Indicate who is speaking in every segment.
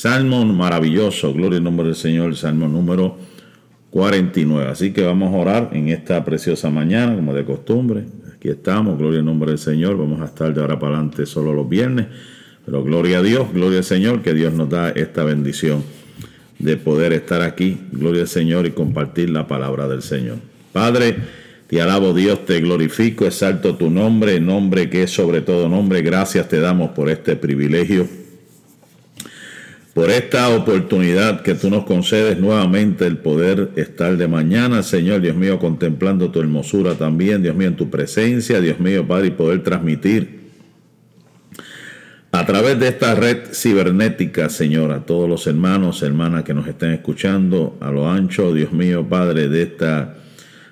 Speaker 1: Salmo maravilloso, gloria al nombre del Señor, Salmo número 49. Así que vamos a orar en esta preciosa mañana, como de costumbre. Aquí estamos, gloria al nombre del Señor. Vamos a estar de ahora para adelante solo los viernes. Pero gloria a Dios, gloria al Señor, que Dios nos da esta bendición de poder estar aquí, gloria al Señor, y compartir la palabra del Señor. Padre, te alabo Dios, te glorifico, exalto tu nombre, nombre que es sobre todo nombre. Gracias te damos por este privilegio por esta oportunidad que tú nos concedes nuevamente el poder estar de mañana, Señor Dios mío, contemplando tu hermosura también, Dios mío, en tu presencia, Dios mío, Padre, y poder transmitir a través de esta red cibernética, Señor, a todos los hermanos, hermanas que nos estén escuchando a lo ancho, Dios mío, Padre, de esta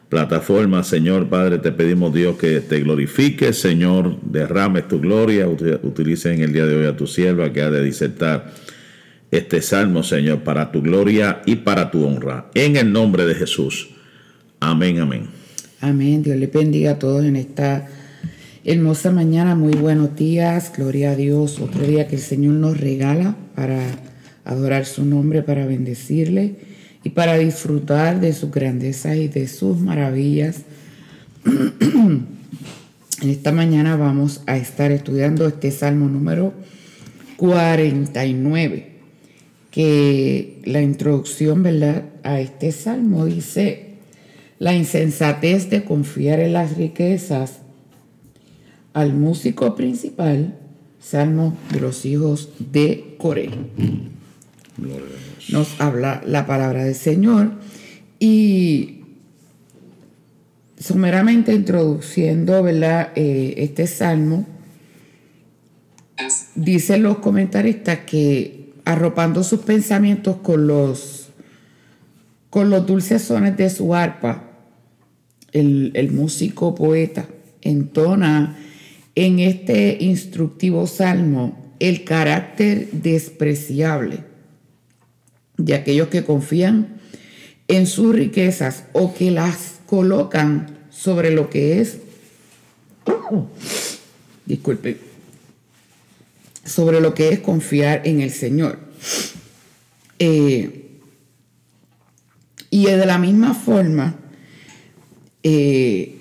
Speaker 1: plataforma, Señor, Padre, te pedimos, Dios, que te glorifique, Señor, derrames tu gloria, utilice en el día de hoy a tu sierva que ha de disertar este salmo, Señor, para tu gloria y para tu honra. En el nombre de Jesús. Amén, amén.
Speaker 2: Amén. Dios le bendiga a todos en esta hermosa mañana. Muy buenos días. Gloria a Dios. Otro día que el Señor nos regala para adorar su nombre, para bendecirle y para disfrutar de su grandeza y de sus maravillas. en esta mañana vamos a estar estudiando este salmo número 49 que la introducción ¿verdad? a este salmo dice, la insensatez de confiar en las riquezas al músico principal, salmo de los hijos de Coré. Nos habla la palabra del Señor y someramente introduciendo ¿verdad? Eh, este salmo, dicen los comentaristas que arropando sus pensamientos con los, con los dulces sones de su arpa, el, músico poeta entona en este instructivo salmo el carácter despreciable de aquellos que confían en sus riquezas o que las colocan sobre lo que es, disculpe, sobre lo que es confiar en el Señor. Eh, y de la misma forma, eh,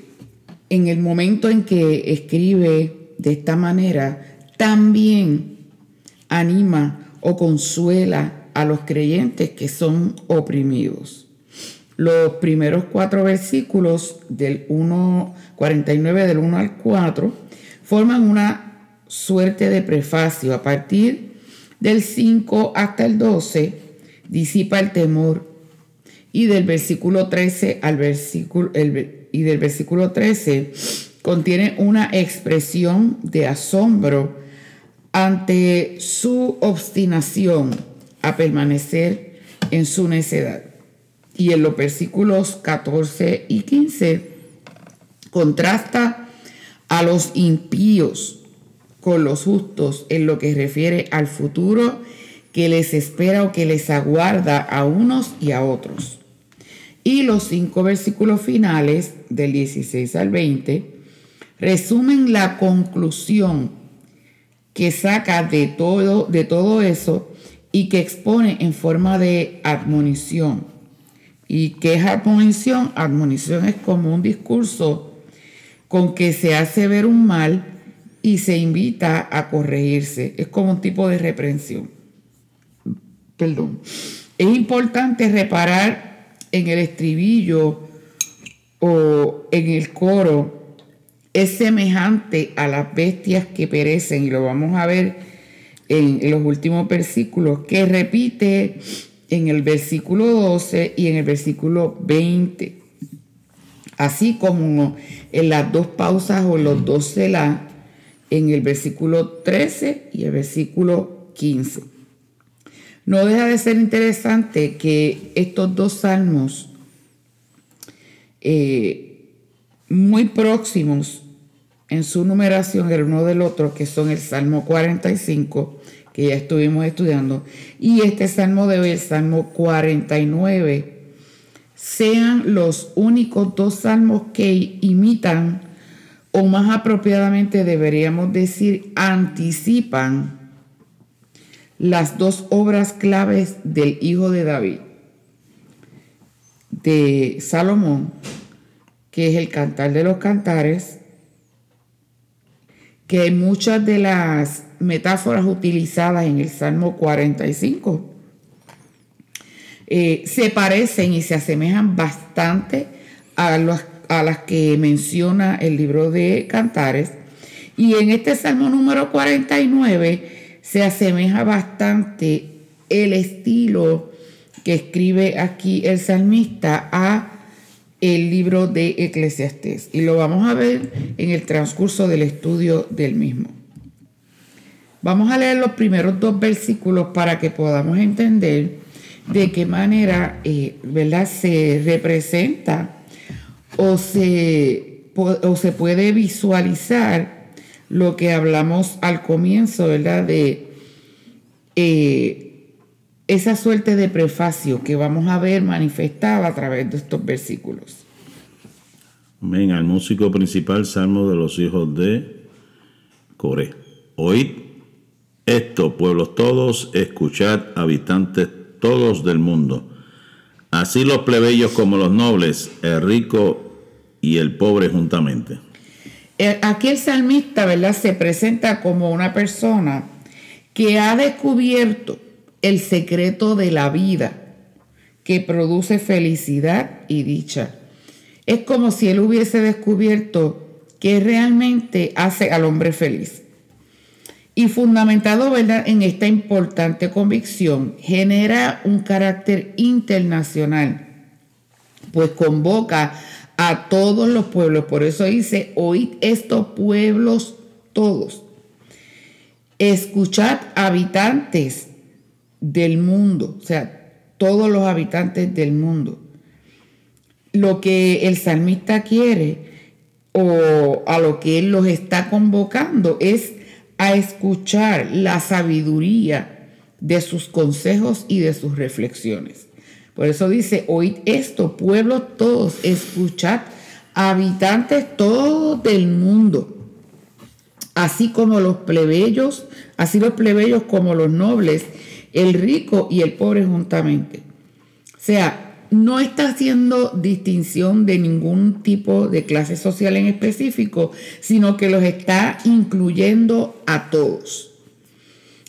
Speaker 2: en el momento en que escribe de esta manera, también anima o consuela a los creyentes que son oprimidos. Los primeros cuatro versículos del 1, 49 del 1 al 4 forman una suerte de prefacio. A partir del 5 hasta el 12, disipa el temor. Y del versículo 13 al versículo, y del versículo 13 contiene una expresión de asombro ante su obstinación a permanecer en su necedad. Y en los versículos 14 y 15 contrasta a los impíos con los justos en lo que refiere al futuro que les espera o que les aguarda a unos y a otros. Y los cinco versículos finales del 16 al 20 resumen la conclusión que saca de todo, de todo eso y que expone en forma de admonición. ¿Y qué es admonición? Admonición es como un discurso con que se hace ver un mal y se invita a corregirse. Es como un tipo de reprensión. Perdón. Es importante reparar en el estribillo o en el coro. Es semejante a las bestias que perecen y lo vamos a ver en los últimos versículos que repite en el versículo 12 y en el versículo 20. Así como en las dos pausas o los dos la en el versículo 13 y el versículo 15. No deja de ser interesante que estos dos salmos eh, muy próximos en su numeración el uno del otro, que son el Salmo 45, que ya estuvimos estudiando, y este Salmo de hoy, el Salmo 49, sean los únicos dos salmos que imitan o más apropiadamente deberíamos decir anticipan las dos obras claves del hijo de David, de Salomón, que es el Cantar de los Cantares, que muchas de las metáforas utilizadas en el Salmo 45 eh, se parecen y se asemejan bastante a, a las que menciona el libro de Cantares. Y en este Salmo número 49 se asemeja bastante el estilo que escribe aquí el salmista a el libro de Eclesiastés. Y lo vamos a ver en el transcurso del estudio del mismo. Vamos a leer los primeros dos versículos para que podamos entender de qué manera eh, ¿verdad? se representa o se, o se puede visualizar lo que hablamos al comienzo, ¿verdad? De eh, esa suerte de prefacio que vamos a ver manifestada a través de estos versículos.
Speaker 1: Amén. Al músico principal, Salmo de los hijos de Coré. Oíd esto, pueblos todos, escuchad, habitantes todos del mundo. Así los plebeyos como los nobles, el rico y el pobre juntamente.
Speaker 2: Eh, aquí el salmista, ¿verdad? Se presenta como una persona que ha descubierto el secreto de la vida que produce felicidad y dicha. Es como si él hubiese descubierto que realmente hace al hombre feliz. Y fundamentado ¿verdad? en esta importante convicción, genera un carácter internacional, pues convoca a todos los pueblos. Por eso dice, oíd estos pueblos todos. Escuchad habitantes del mundo, o sea, todos los habitantes del mundo. Lo que el salmista quiere o a lo que él los está convocando es a escuchar la sabiduría de sus consejos y de sus reflexiones. Por eso dice, oíd esto, pueblo todos, escuchad, habitantes todos del mundo, así como los plebeyos, así los plebeyos como los nobles, el rico y el pobre juntamente. O sea, no está haciendo distinción de ningún tipo de clase social en específico, sino que los está incluyendo a todos.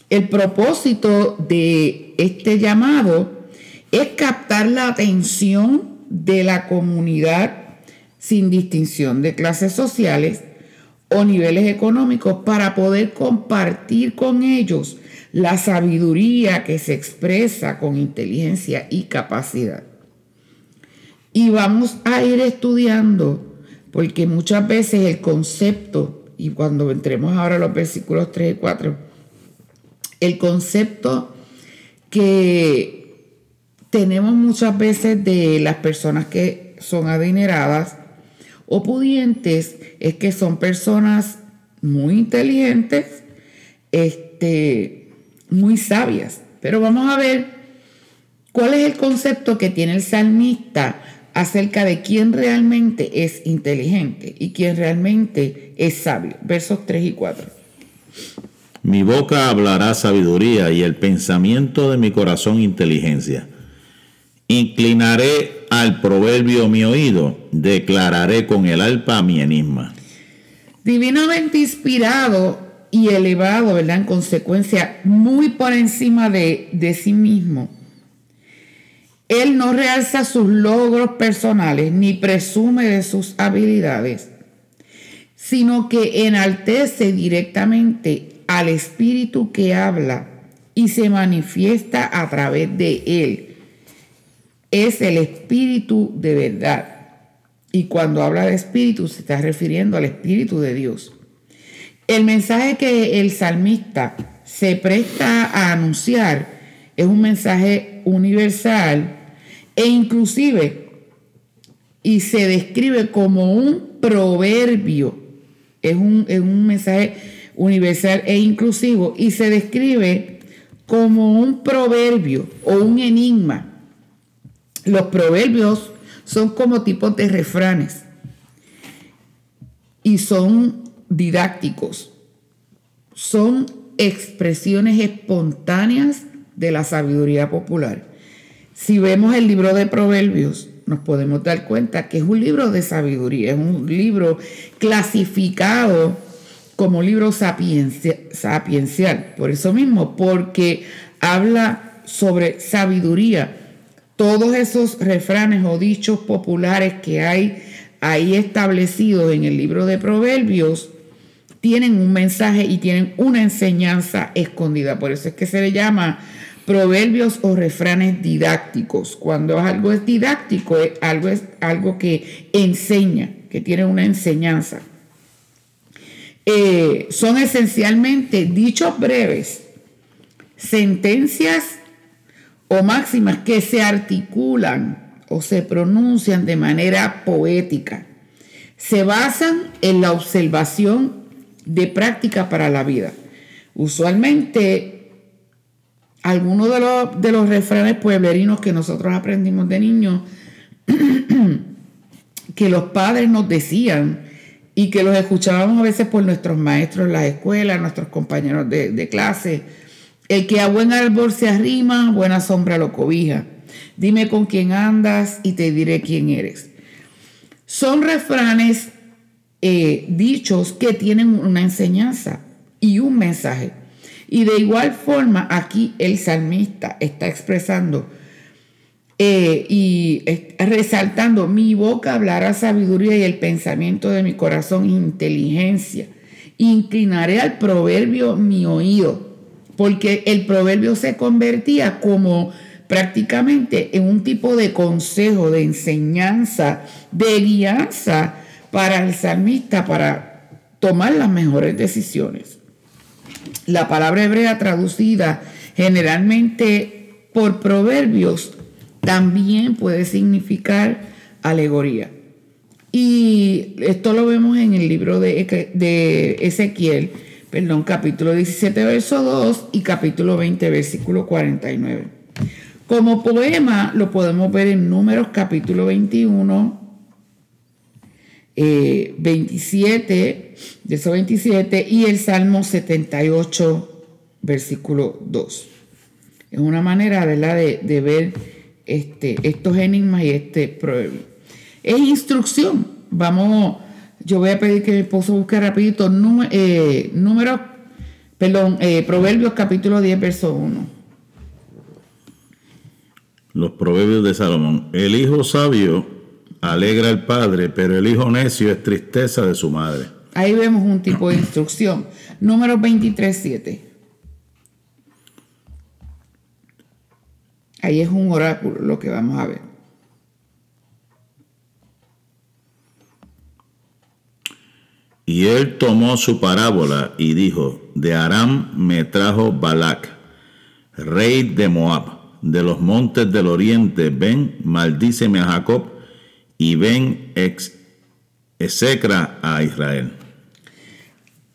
Speaker 2: El propósito de este llamado es captar la atención de la comunidad sin distinción de clases sociales o niveles económicos para poder compartir con ellos la sabiduría que se expresa con inteligencia y capacidad. Y vamos a ir estudiando, porque muchas veces el concepto, y cuando entremos ahora a los versículos 3 y 4, el concepto que tenemos muchas veces de las personas que son adineradas o pudientes, es que son personas muy inteligentes, este, muy sabias. Pero vamos a ver cuál es el concepto que tiene el salmista acerca de quién realmente es inteligente y quién realmente es sabio. Versos 3 y 4.
Speaker 1: Mi boca hablará sabiduría y el pensamiento de mi corazón inteligencia. Inclinaré al proverbio mi oído, declararé con el alpa mi enigma.
Speaker 2: Divinamente inspirado y elevado, ¿verdad? En consecuencia, muy por encima de, de sí mismo. Él no realza sus logros personales ni presume de sus habilidades, sino que enaltece directamente al espíritu que habla y se manifiesta a través de él es el espíritu de verdad. Y cuando habla de espíritu se está refiriendo al espíritu de Dios. El mensaje que el salmista se presta a anunciar es un mensaje universal e inclusive y se describe como un proverbio. Es un, es un mensaje universal e inclusivo y se describe como un proverbio o un enigma los proverbios son como tipos de refranes y son didácticos. Son expresiones espontáneas de la sabiduría popular. Si vemos el libro de Proverbios, nos podemos dar cuenta que es un libro de sabiduría, es un libro clasificado como libro sapiencial. Por eso mismo, porque habla sobre sabiduría. Todos esos refranes o dichos populares que hay ahí establecidos en el libro de Proverbios tienen un mensaje y tienen una enseñanza escondida. Por eso es que se le llama proverbios o refranes didácticos. Cuando algo es didáctico, algo, es algo que enseña, que tiene una enseñanza. Eh, son esencialmente dichos breves, sentencias o máximas que se articulan o se pronuncian de manera poética. Se basan en la observación de práctica para la vida. Usualmente, algunos de los, de los refranes pueblerinos que nosotros aprendimos de niños, que los padres nos decían, y que los escuchábamos a veces por nuestros maestros en la escuela, nuestros compañeros de, clase. El que a buen árbol se arrima, buena sombra lo cobija. Dime con quién andas y te diré quién eres. Son refranes eh, dichos que tienen una enseñanza y un mensaje. Y de igual forma aquí el salmista está expresando eh, y resaltando, mi boca hablará sabiduría y el pensamiento de mi corazón inteligencia. Inclinaré al proverbio mi oído, porque el proverbio se convertía como prácticamente en un tipo de consejo, de enseñanza, de guianza para el salmista para tomar las mejores decisiones. La palabra hebrea traducida generalmente por proverbios también puede significar alegoría. Y esto lo vemos en el libro de, de Ezequiel, perdón, capítulo 17, verso 2 y capítulo 20, versículo 49. Como poema lo podemos ver en Números capítulo 21, 27, de esos 27, y el Salmo 78, versículo 2. Es una manera, ¿verdad?, de, de ver este, estos enigmas y este proverbio. Es instrucción. Vamos, yo voy a pedir que mi esposo busque rapidito eh, número, perdón, eh, Proverbios capítulo 10, verso 1.
Speaker 1: Los proverbios de Salomón. El hijo sabio alegra al padre, pero el hijo necio es tristeza de su madre.
Speaker 2: Ahí vemos un tipo de instrucción. Número 23, 7. Ahí es un oráculo lo que vamos a ver.
Speaker 1: Y él tomó su parábola y dijo, de Aram me trajo Balac, rey de Moab, de los montes del oriente, ven, maldíceme a Jacob, y ven, ex, execra a Israel.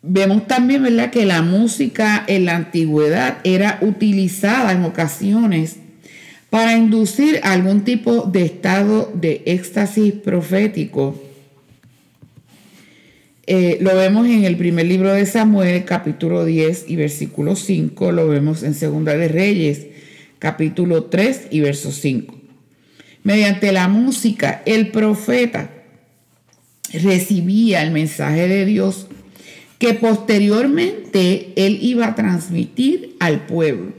Speaker 2: Vemos también, ¿verdad?, que la música en la antigüedad era utilizada en ocasiones para inducir algún tipo de estado de éxtasis profético. Eh, lo vemos en el primer libro de Samuel, capítulo 10 y versículo 5. Lo vemos en Segunda de Reyes, capítulo 3 y verso 5. Mediante la música, el profeta recibía el mensaje de Dios que posteriormente él iba a transmitir al pueblo.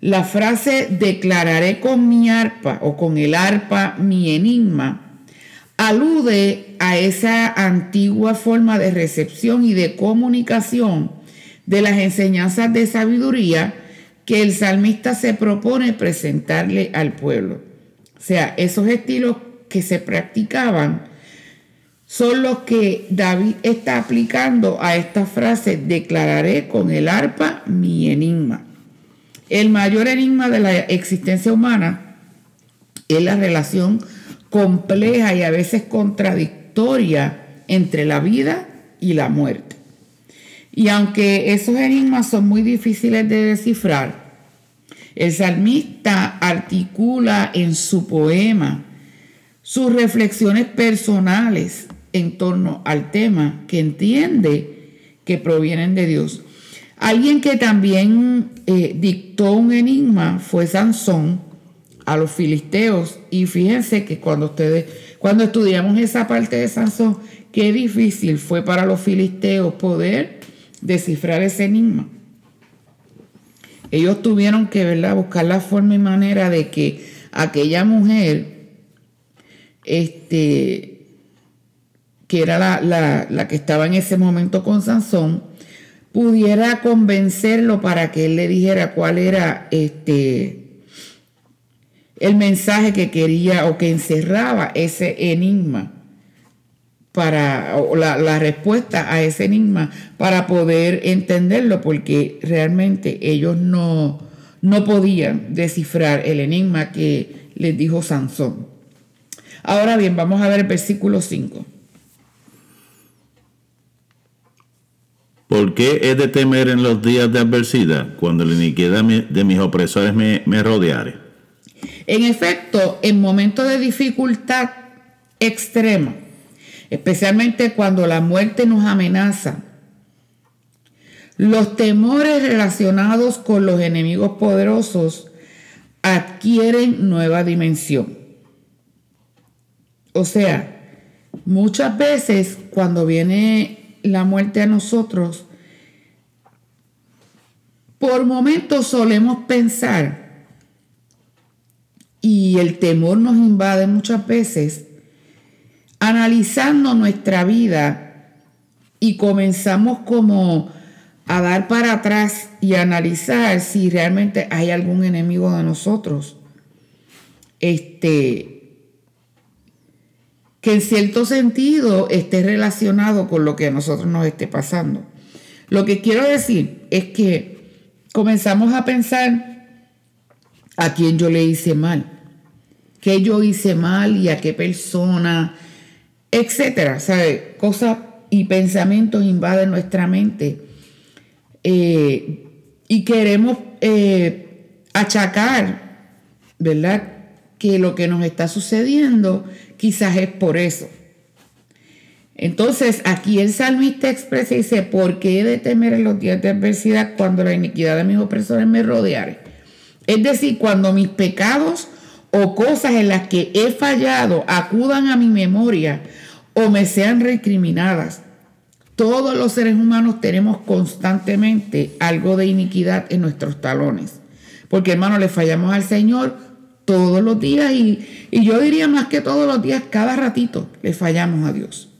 Speaker 2: La frase declararé con mi arpa o con el arpa mi enigma alude a esa antigua forma de recepción y de comunicación de las enseñanzas de sabiduría que el salmista se propone presentarle al pueblo. O sea, esos estilos que se practicaban son los que David está aplicando a esta frase, declararé con el arpa mi enigma. El mayor enigma de la existencia humana es la relación compleja y a veces contradictoria entre la vida y la muerte. Y aunque esos enigmas son muy difíciles de descifrar, el salmista articula en su poema sus reflexiones personales en torno al tema que entiende que provienen de Dios. Alguien que también eh, dictó un enigma fue Sansón a los filisteos. Y fíjense que cuando ustedes, cuando estudiamos esa parte de Sansón, qué difícil fue para los filisteos poder descifrar ese enigma. Ellos tuvieron que ¿verdad? buscar la forma y manera de que aquella mujer, este, que era la, la que estaba en ese momento con Sansón, pudiera convencerlo para que él le dijera cuál era este el mensaje que quería o que encerraba ese enigma para la, la, respuesta a ese enigma para poder entenderlo porque realmente ellos no, no podían descifrar el enigma que les dijo Sansón. Ahora bien, vamos a ver el versículo 5.
Speaker 1: ¿Por qué he de temer en los días de adversidad cuando la iniquidad de mis opresores me, me rodeare?
Speaker 2: En efecto, en momentos de dificultad extrema, especialmente cuando la muerte nos amenaza, los temores relacionados con los enemigos poderosos adquieren nueva dimensión. O sea, muchas veces cuando viene la muerte a nosotros, por momentos solemos pensar, y el temor nos invade muchas veces, analizando nuestra vida y comenzamos como a dar para atrás y analizar si realmente hay algún enemigo de nosotros. Este, que en cierto sentido esté relacionado con lo que a nosotros nos esté pasando. Lo que quiero decir es que comenzamos a pensar a quién yo le hice mal, qué yo hice mal y a qué persona, etcétera, ¿sabe? Cosas y pensamientos invaden nuestra mente eh, y queremos eh, achacar, ¿verdad? Que lo que nos está sucediendo quizás es por eso. Entonces, aquí el salmista expresa y dice, ¿por qué he de temer en los días de adversidad cuando la iniquidad de mis opresores me rodeare? Es decir, cuando mis pecados o cosas en las que he fallado acudan a mi memoria o me sean recriminadas. Todos los seres humanos tenemos constantemente algo de iniquidad en nuestros talones. Porque hermano, le fallamos al Señor todos los días y, yo diría más que todos los días, cada ratito le fallamos a Dios.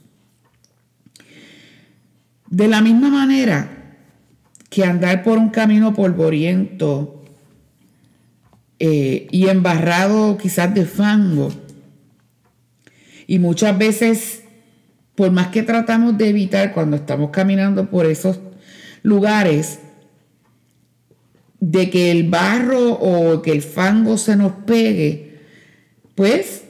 Speaker 2: De la misma manera que andar por un camino polvoriento eh, y embarrado quizás de fango, y muchas veces, por más que tratamos de evitar cuando estamos caminando por esos lugares, de que el barro o que el fango se nos pegue, pues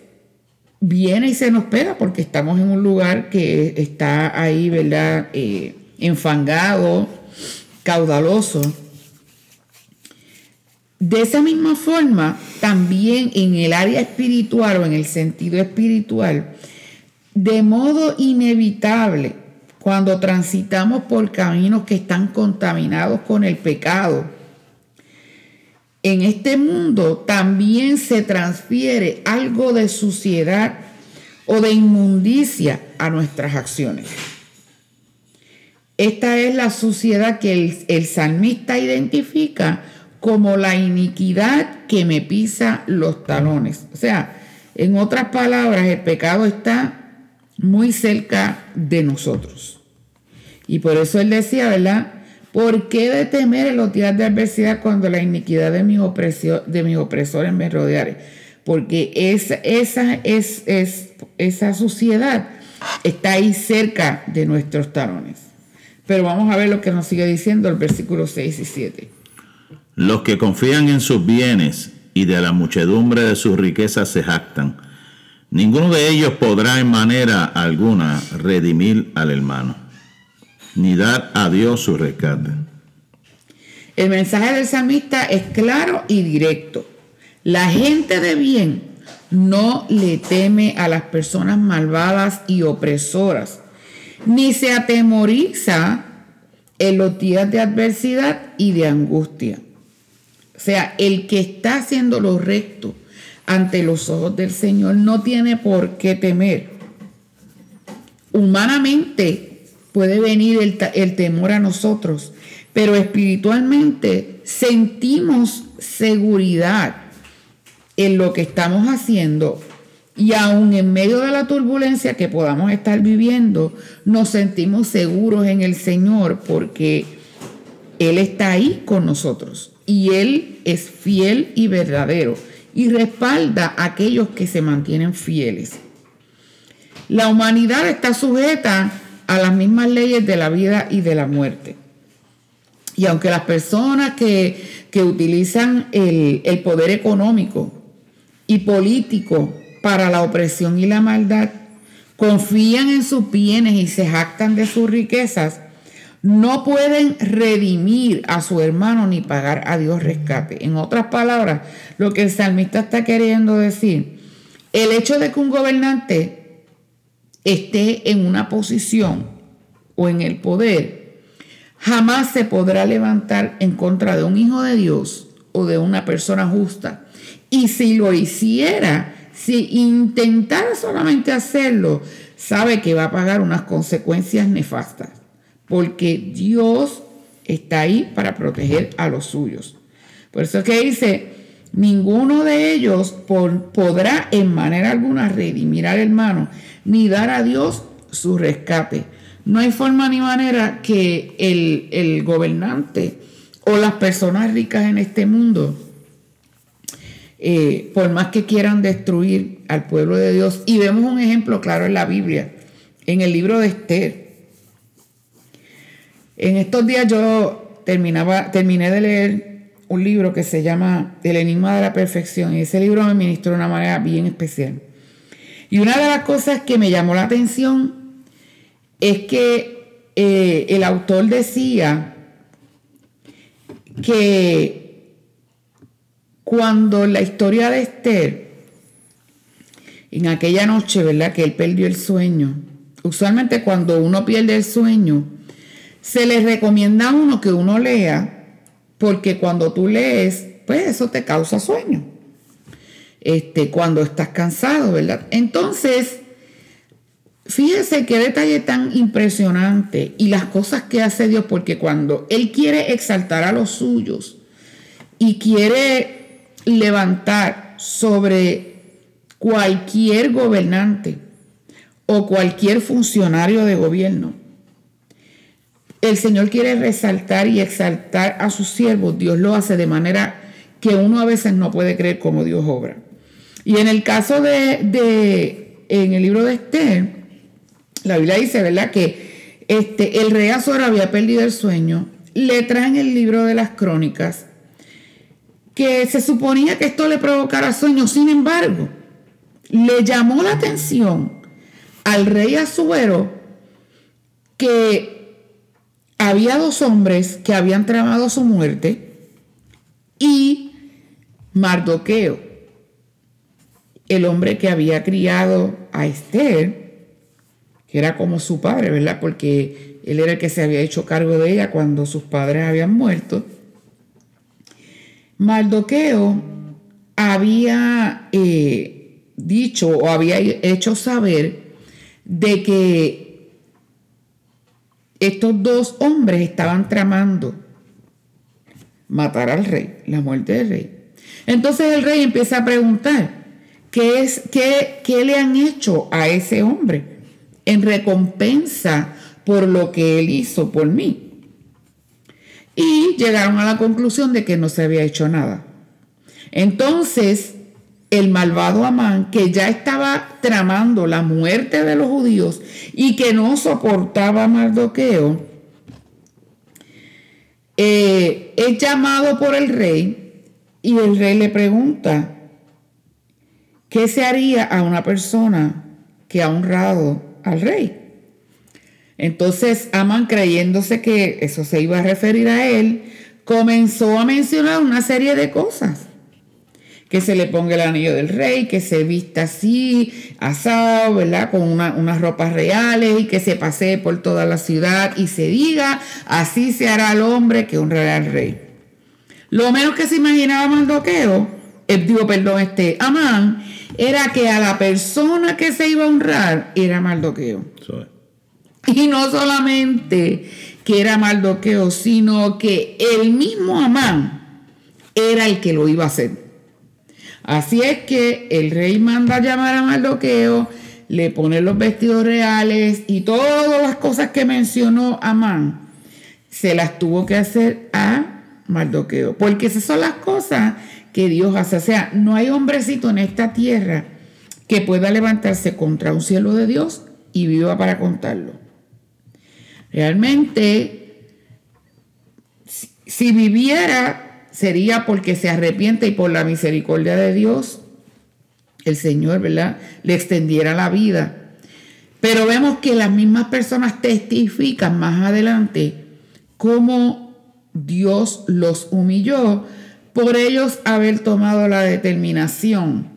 Speaker 2: viene y se nos pega porque estamos en un lugar que está ahí, ¿verdad? Eh, enfangado, caudaloso. De esa misma forma, también en el área espiritual o en el sentido espiritual, de modo inevitable, cuando transitamos por caminos que están contaminados con el pecado, en este mundo también se transfiere algo de suciedad o de inmundicia a nuestras acciones. Esta es la suciedad que el, salmista identifica como la iniquidad que me pisa los talones. O sea, en otras palabras, el pecado está muy cerca de nosotros. Y por eso él decía, ¿verdad? ¿Por qué de temer en los días de adversidad cuando la iniquidad de mis, de mis opresores me rodeare? Porque esa, esa, es, es, esa suciedad está ahí cerca de nuestros talones. Pero vamos a ver lo que nos sigue diciendo el versículo 6 y 7.
Speaker 1: Los que confían en sus bienes y de la muchedumbre de sus riquezas se jactan. Ninguno de ellos podrá en manera alguna redimir al hermano ni dar a Dios su rescate.
Speaker 2: El mensaje del salmista es claro y directo. La gente de bien no le teme a las personas malvadas y opresoras, ni se atemoriza en los días de adversidad y de angustia. Sea, el que está haciendo lo recto ante los ojos del Señor no tiene por qué temer. Humanamente puede venir el, el temor a nosotros, pero espiritualmente sentimos seguridad en lo que estamos haciendo y aún en medio de la turbulencia que podamos estar viviendo, nos sentimos seguros en el Señor porque Él está ahí con nosotros y Él es fiel y verdadero y respalda a aquellos que se mantienen fieles. La humanidad está sujeta a las mismas leyes de la vida y de la muerte. Y aunque las personas que, utilizan el, el poder económico y político para la opresión y la maldad, confían en sus bienes y se jactan de sus riquezas, no pueden redimir a su hermano ni pagar a Dios rescate. En otras palabras, lo que el salmista está queriendo decir, el hecho de que un gobernante esté en una posición o en el poder, jamás se podrá levantar en contra de un hijo de Dios o de una persona justa. Y si lo hiciera, si intentara solamente hacerlo, sabe que va a pagar unas consecuencias nefastas, porque Dios está ahí para proteger a los suyos. Por eso es que dice, ninguno de ellos podrá en manera alguna redimir al hermano, ni dar a Dios su rescate. No hay forma ni manera que el, el gobernante o las personas ricas en este mundo eh, por más que quieran destruir al pueblo de Dios. Y vemos un ejemplo claro en la Biblia, en el libro de Esther. En estos días yo terminaba, terminé de leer un libro que se llama El Enigma de la Perfección y ese libro me ministró de una manera bien especial. Y una de las cosas que me llamó la atención es que eh, el autor decía que cuando la historia de Esther, en aquella noche, ¿verdad? Que él perdió el sueño. Usualmente cuando uno pierde el sueño, se le recomienda a uno que uno lea, porque cuando tú lees, pues eso te causa sueño. Este, cuando estás cansado, ¿verdad? Entonces, fíjese qué detalle tan impresionante y las cosas que hace Dios, porque cuando Él quiere exaltar a los suyos y quiere levantar sobre cualquier gobernante o cualquier funcionario de gobierno. El Señor quiere resaltar y exaltar a sus siervos. Dios lo hace de manera que uno a veces no puede creer cómo Dios obra. Y en el caso de, de en el libro de Esther, la Biblia dice, ¿verdad? Que este, el rey Azor había perdido el sueño. Le traen el libro de las crónicas que se suponía que esto le provocara sueños. Sin embargo, le llamó la atención al rey Azuero que había dos hombres que habían tramado su muerte y Mardoqueo, el hombre que había criado a Esther, que era como su padre, ¿verdad? Porque él era el que se había hecho cargo de ella cuando sus padres habían muerto Mardoqueo había eh, dicho o había hecho saber de que estos dos hombres estaban tramando matar al rey, la muerte del rey. Entonces el rey empieza a preguntar, ¿qué, es, qué, qué le han hecho a ese hombre en recompensa por lo que él hizo por mí? y llegaron a la conclusión de que no se había hecho nada. Entonces, el malvado Amán, que ya estaba tramando la muerte de los judíos y que no soportaba Mardoqueo, eh, es llamado por el rey y el rey le pregunta, ¿qué se haría a una persona que ha honrado al rey? Entonces Amán, creyéndose que eso se iba a referir a él, comenzó a mencionar una serie de cosas que se le ponga el anillo del rey, que se vista así, asado, ¿verdad? Con unas ropas reales y que se pasee por toda la ciudad y se diga, así se hará el hombre que honrará al rey. Lo menos que se imaginaba Mardoqueo, el digo, perdón, este, Amán, era que a la persona que se iba a honrar era Mardoqueo. Y no solamente que era Mardoqueo, sino que el mismo Amán era el que lo iba a hacer. Así es que el rey manda llamar a Mardoqueo, le pone los vestidos reales y todas las cosas que mencionó Amán, se las tuvo que hacer a Mardoqueo, porque esas son las cosas que Dios hace. O sea, no hay hombrecito en esta tierra que pueda levantarse contra un cielo de Dios y viva para contarlo. Realmente, si viviera sería porque se arrepiente y por la misericordia de Dios, el Señor, ¿verdad? Le extendiera la vida. Pero vemos que las mismas personas testifican más adelante cómo Dios los humilló por ellos haber tomado la determinación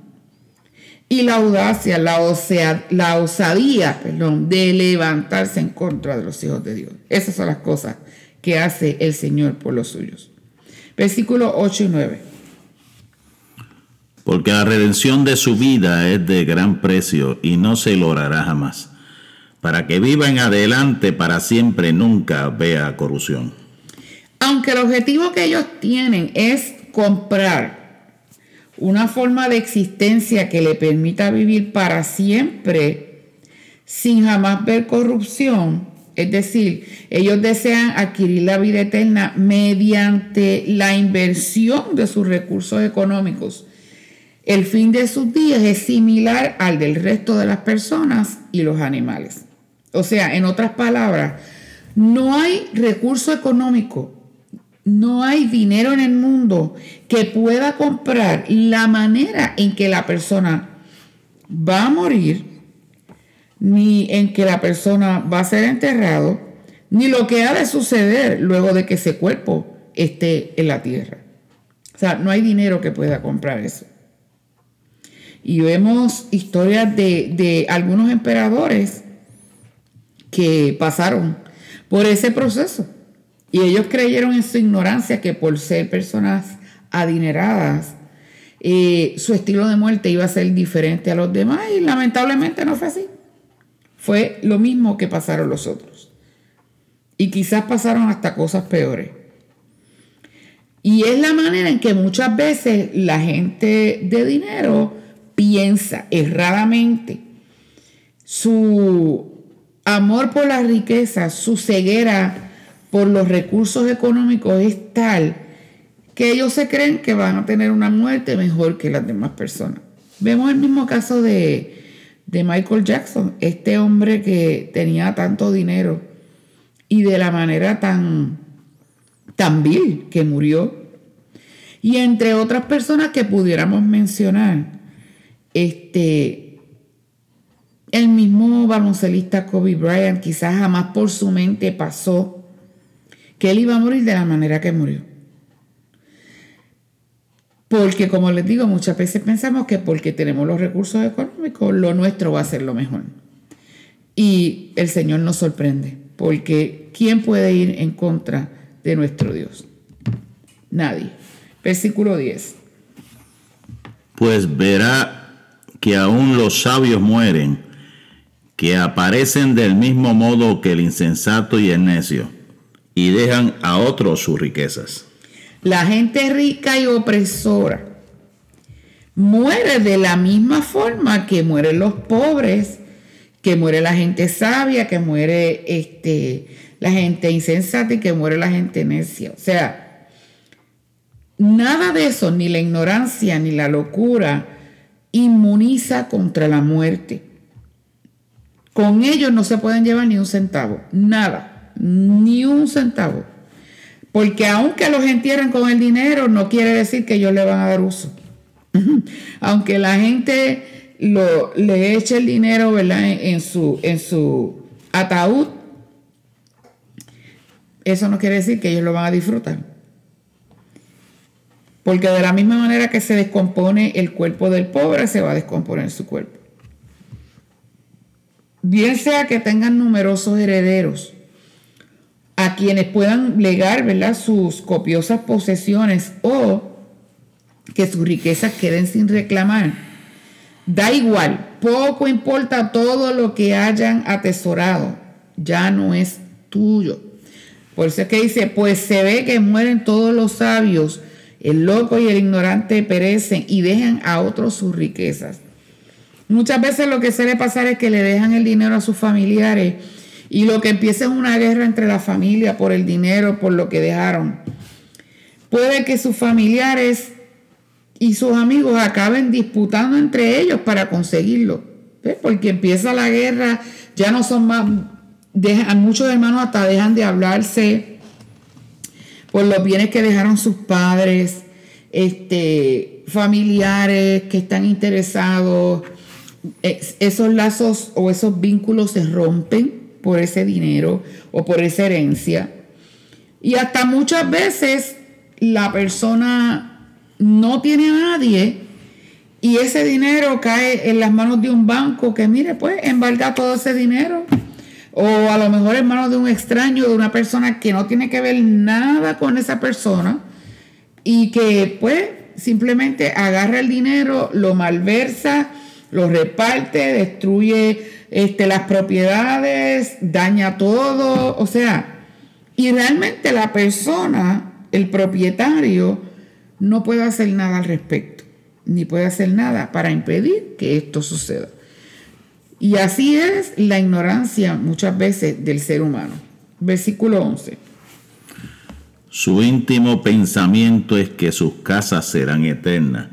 Speaker 2: y la audacia, la, osadía, perdón, de levantarse en contra de los hijos de Dios. Esas son las cosas que hace el Señor por los suyos. Versículos 8 y 9.
Speaker 1: Porque la redención de su vida es de gran precio y no se logrará jamás, para que viva en adelante para siempre, nunca vea corrupción.
Speaker 2: Aunque el objetivo que ellos tienen es comprar una forma de existencia que le permita vivir para siempre sin jamás ver corrupción, es decir, ellos desean adquirir la vida eterna mediante la inversión de sus recursos económicos. El fin de sus días es similar al del resto de las personas y los animales. O sea, en otras palabras, no hay recurso económico, no hay dinero en el mundo que pueda comprar la manera en que la persona va a morir ni en que la persona va a ser enterrado, ni lo que ha de suceder luego de que ese cuerpo esté en la tierra. O sea, no hay dinero que pueda comprar eso. Y vemos historias de, de algunos emperadores que pasaron por ese proceso. Y ellos creyeron en su ignorancia que por ser personas adineradas, eh, su estilo de muerte iba a ser diferente a los demás y lamentablemente no fue así. Fue lo mismo que pasaron los otros. Y quizás pasaron hasta cosas peores. Y es la manera en que muchas veces la gente de dinero piensa erradamente. Su amor por la riqueza, su ceguera por los recursos económicos es tal que ellos se creen que van a tener una muerte mejor que las demás personas. Vemos el mismo caso de, de Michael Jackson, este hombre que tenía tanto dinero y de la manera tan, tan vil que murió. Y entre otras personas que pudiéramos mencionar, este, el mismo baloncelista Kobe Bryant, quizás jamás por su mente pasó que él iba a morir de la manera que murió. Porque como les digo, muchas veces pensamos que porque tenemos los recursos económicos, lo nuestro va a ser lo mejor. Y el Señor nos sorprende, porque ¿quién puede ir en contra de nuestro Dios? Nadie. Versículo 10.
Speaker 1: Pues verá que aún los sabios mueren, que aparecen del mismo modo que el insensato y el necio, y dejan a otros sus riquezas.
Speaker 2: La gente rica y opresora muere de la misma forma que mueren los pobres, que muere la gente sabia, que muere este, la gente insensata y que muere la gente necia. O sea, nada de eso, ni la ignorancia ni la locura, inmuniza contra la muerte. Con ellos no se pueden llevar ni un centavo, nada, ni un centavo. Porque aunque los entierren con el dinero, no quiere decir que ellos le van a dar uso. aunque la gente le eche el dinero En, su, en su ataúd, eso no quiere decir que ellos lo van a disfrutar. Porque de la misma manera que se descompone el cuerpo del pobre, se va a descomponer su cuerpo. Bien sea que tengan numerosos herederos, a quienes puedan legar ¿verdad? sus copiosas posesiones o que sus riquezas queden sin reclamar. Da igual, poco importa todo lo que hayan atesorado, ya no es tuyo. Por eso es que dice, pues se ve que mueren todos los sabios, el loco y el ignorante perecen y dejan a otros sus riquezas. Muchas veces lo que suele pasar es que le dejan el dinero a sus familiares y lo que empieza es una guerra entre la familia por el dinero, por lo que dejaron. Puede que sus familiares y sus amigos acaben disputando entre ellos para conseguirlo. Porque empieza la guerra, ya no son más, muchos hermanos hasta dejan de hablarse por los bienes que dejaron sus padres, este, familiares que están interesados. esos lazos o esos vínculos se rompen por ese dinero o por esa herencia. Y hasta muchas veces la persona no tiene a nadie y ese dinero cae en las manos de un banco que, mire, pues embarga todo ese dinero. O a lo mejor en manos de un extraño, de una persona que no tiene que ver nada con esa persona y que, pues, simplemente agarra el dinero, lo malversa, lo reparte, destruye este, las propiedades, daña todo. O sea, y realmente la persona, el propietario, no puede hacer nada al respecto, ni puede hacer nada para impedir que esto suceda. Y así es la ignorancia muchas veces del ser humano. Versículo 11.
Speaker 1: Su íntimo pensamiento es que sus casas serán eternas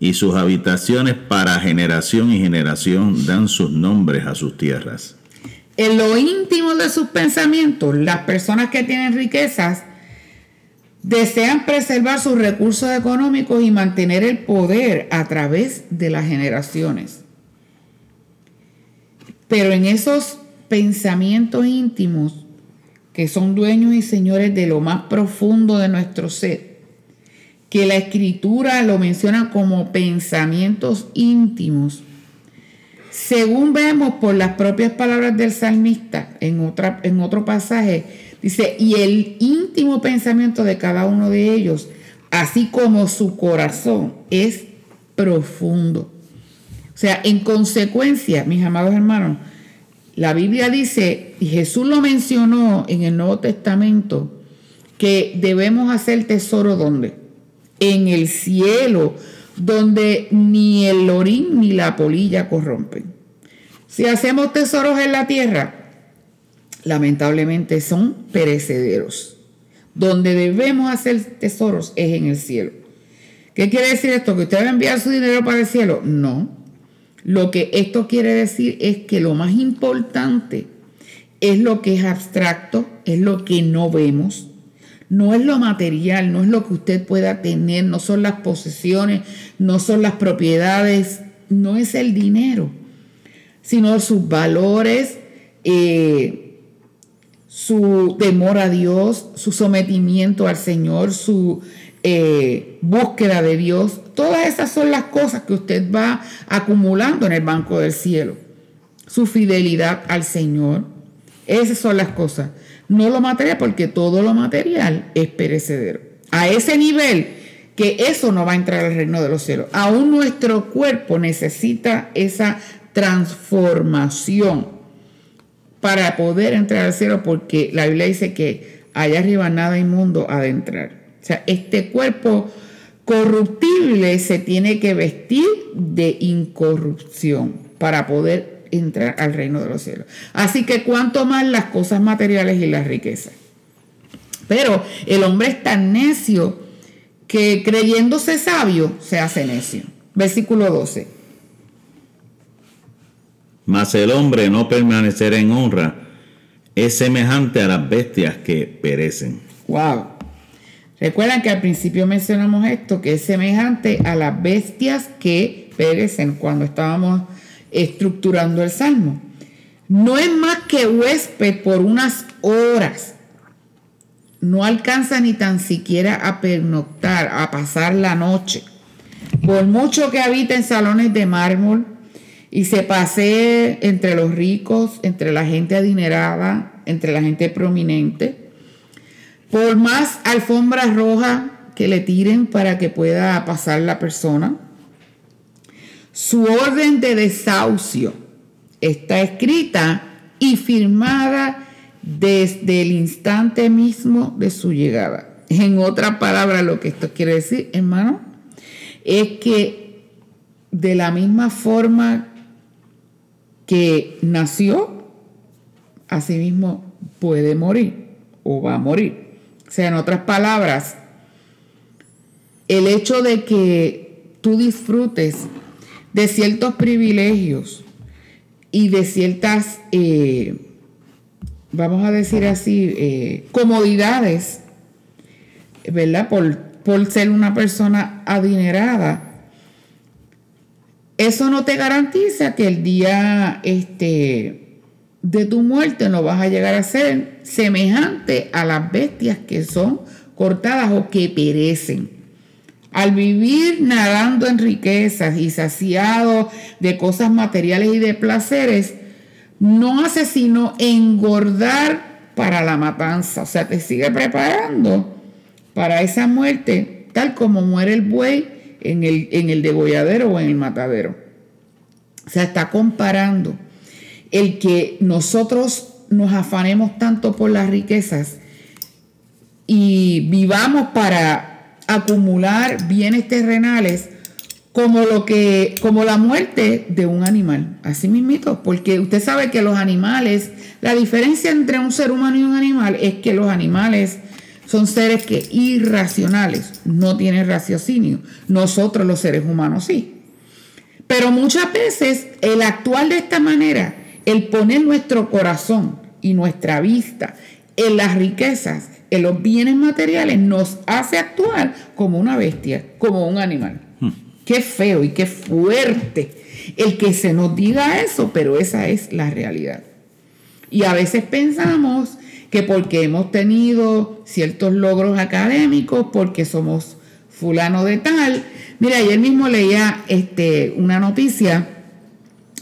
Speaker 1: y sus habitaciones para generación y generación dan sus nombres a sus tierras.
Speaker 2: En lo íntimo de sus pensamientos, las personas que tienen riquezas desean preservar sus recursos económicos y mantener el poder a través de las generaciones. Pero en esos pensamientos íntimos, que son dueños y señores de lo más profundo de nuestro ser, que la escritura lo menciona como pensamientos íntimos, según vemos por las propias palabras del salmista en, otra, en otro pasaje, Dice, y el íntimo pensamiento de cada uno de ellos, así como su corazón, es profundo. O sea, en consecuencia, mis amados hermanos, la Biblia dice, y Jesús lo mencionó en el Nuevo Testamento, que debemos hacer tesoro donde? En el cielo, donde ni el orín ni la polilla corrompen. Si hacemos tesoros en la tierra, lamentablemente son perecederos. Donde debemos hacer tesoros es en el cielo. ¿Qué quiere decir esto? ¿Que usted va a enviar su dinero para el cielo? No. Lo que esto quiere decir es que lo más importante es lo que es abstracto, es lo que no vemos, no es lo material, no es lo que usted pueda tener, no son las posesiones, no son las propiedades, no es el dinero, sino sus valores, eh, su temor a Dios, su sometimiento al Señor, su eh, búsqueda de Dios. Todas esas son las cosas que usted va acumulando en el banco del cielo. Su fidelidad al Señor. Esas son las cosas. No lo material, porque todo lo material es perecedero. A ese nivel que eso no va a entrar al reino de los cielos. Aún nuestro cuerpo necesita esa transformación para poder entrar al cielo, porque la Biblia dice que allá arriba nada inmundo ha de entrar. O sea, este cuerpo corruptible se tiene que vestir de incorrupción para poder entrar al reino de los cielos. Así que cuanto más las cosas materiales y las riquezas. Pero el hombre es tan necio que creyéndose sabio se hace necio. Versículo 12
Speaker 1: mas el hombre no permanecer en honra es semejante a las bestias que perecen.
Speaker 2: Wow. Recuerdan que al principio mencionamos esto, que es semejante a las bestias que perecen cuando estábamos estructurando el salmo. No es más que huésped por unas horas. no alcanza ni tan siquiera a pernoctar, a pasar la noche. Por mucho que habite en salones de mármol y se pasee entre los ricos, entre la gente adinerada, entre la gente prominente, por más alfombra roja que le tiren para que pueda pasar la persona, su orden de desahucio está escrita y firmada desde el instante mismo de su llegada. En otras palabras, lo que esto quiere decir, hermano, es que de la misma forma que nació, así mismo puede morir o va a morir. O sea, en otras palabras, el hecho de que tú disfrutes de ciertos privilegios y de ciertas, eh, vamos a decir así, eh, comodidades, ¿verdad? Por, por ser una persona adinerada. Eso no te garantiza que el día este, de tu muerte no vas a llegar a ser semejante a las bestias que son cortadas o que perecen. Al vivir nadando en riquezas y saciado de cosas materiales y de placeres, no hace sino engordar para la matanza. O sea, te sigue preparando para esa muerte, tal como muere el buey en el, en el degolladero o en el matadero. O sea, está comparando el que nosotros nos afanemos tanto por las riquezas y vivamos para acumular bienes terrenales como lo que como la muerte de un animal, así mismito, porque usted sabe que los animales, la diferencia entre un ser humano y un animal es que los animales son seres que irracionales, no tienen raciocinio. Nosotros los seres humanos sí. Pero muchas veces el actuar de esta manera, el poner nuestro corazón y nuestra vista en las riquezas, en los bienes materiales nos hace actuar como una bestia, como un animal. Hmm. Qué feo y qué fuerte el que se nos diga eso, pero esa es la realidad. Y a veces pensamos que porque hemos tenido ciertos logros académicos, porque somos fulano de tal. Mira, ayer mismo leía este, una noticia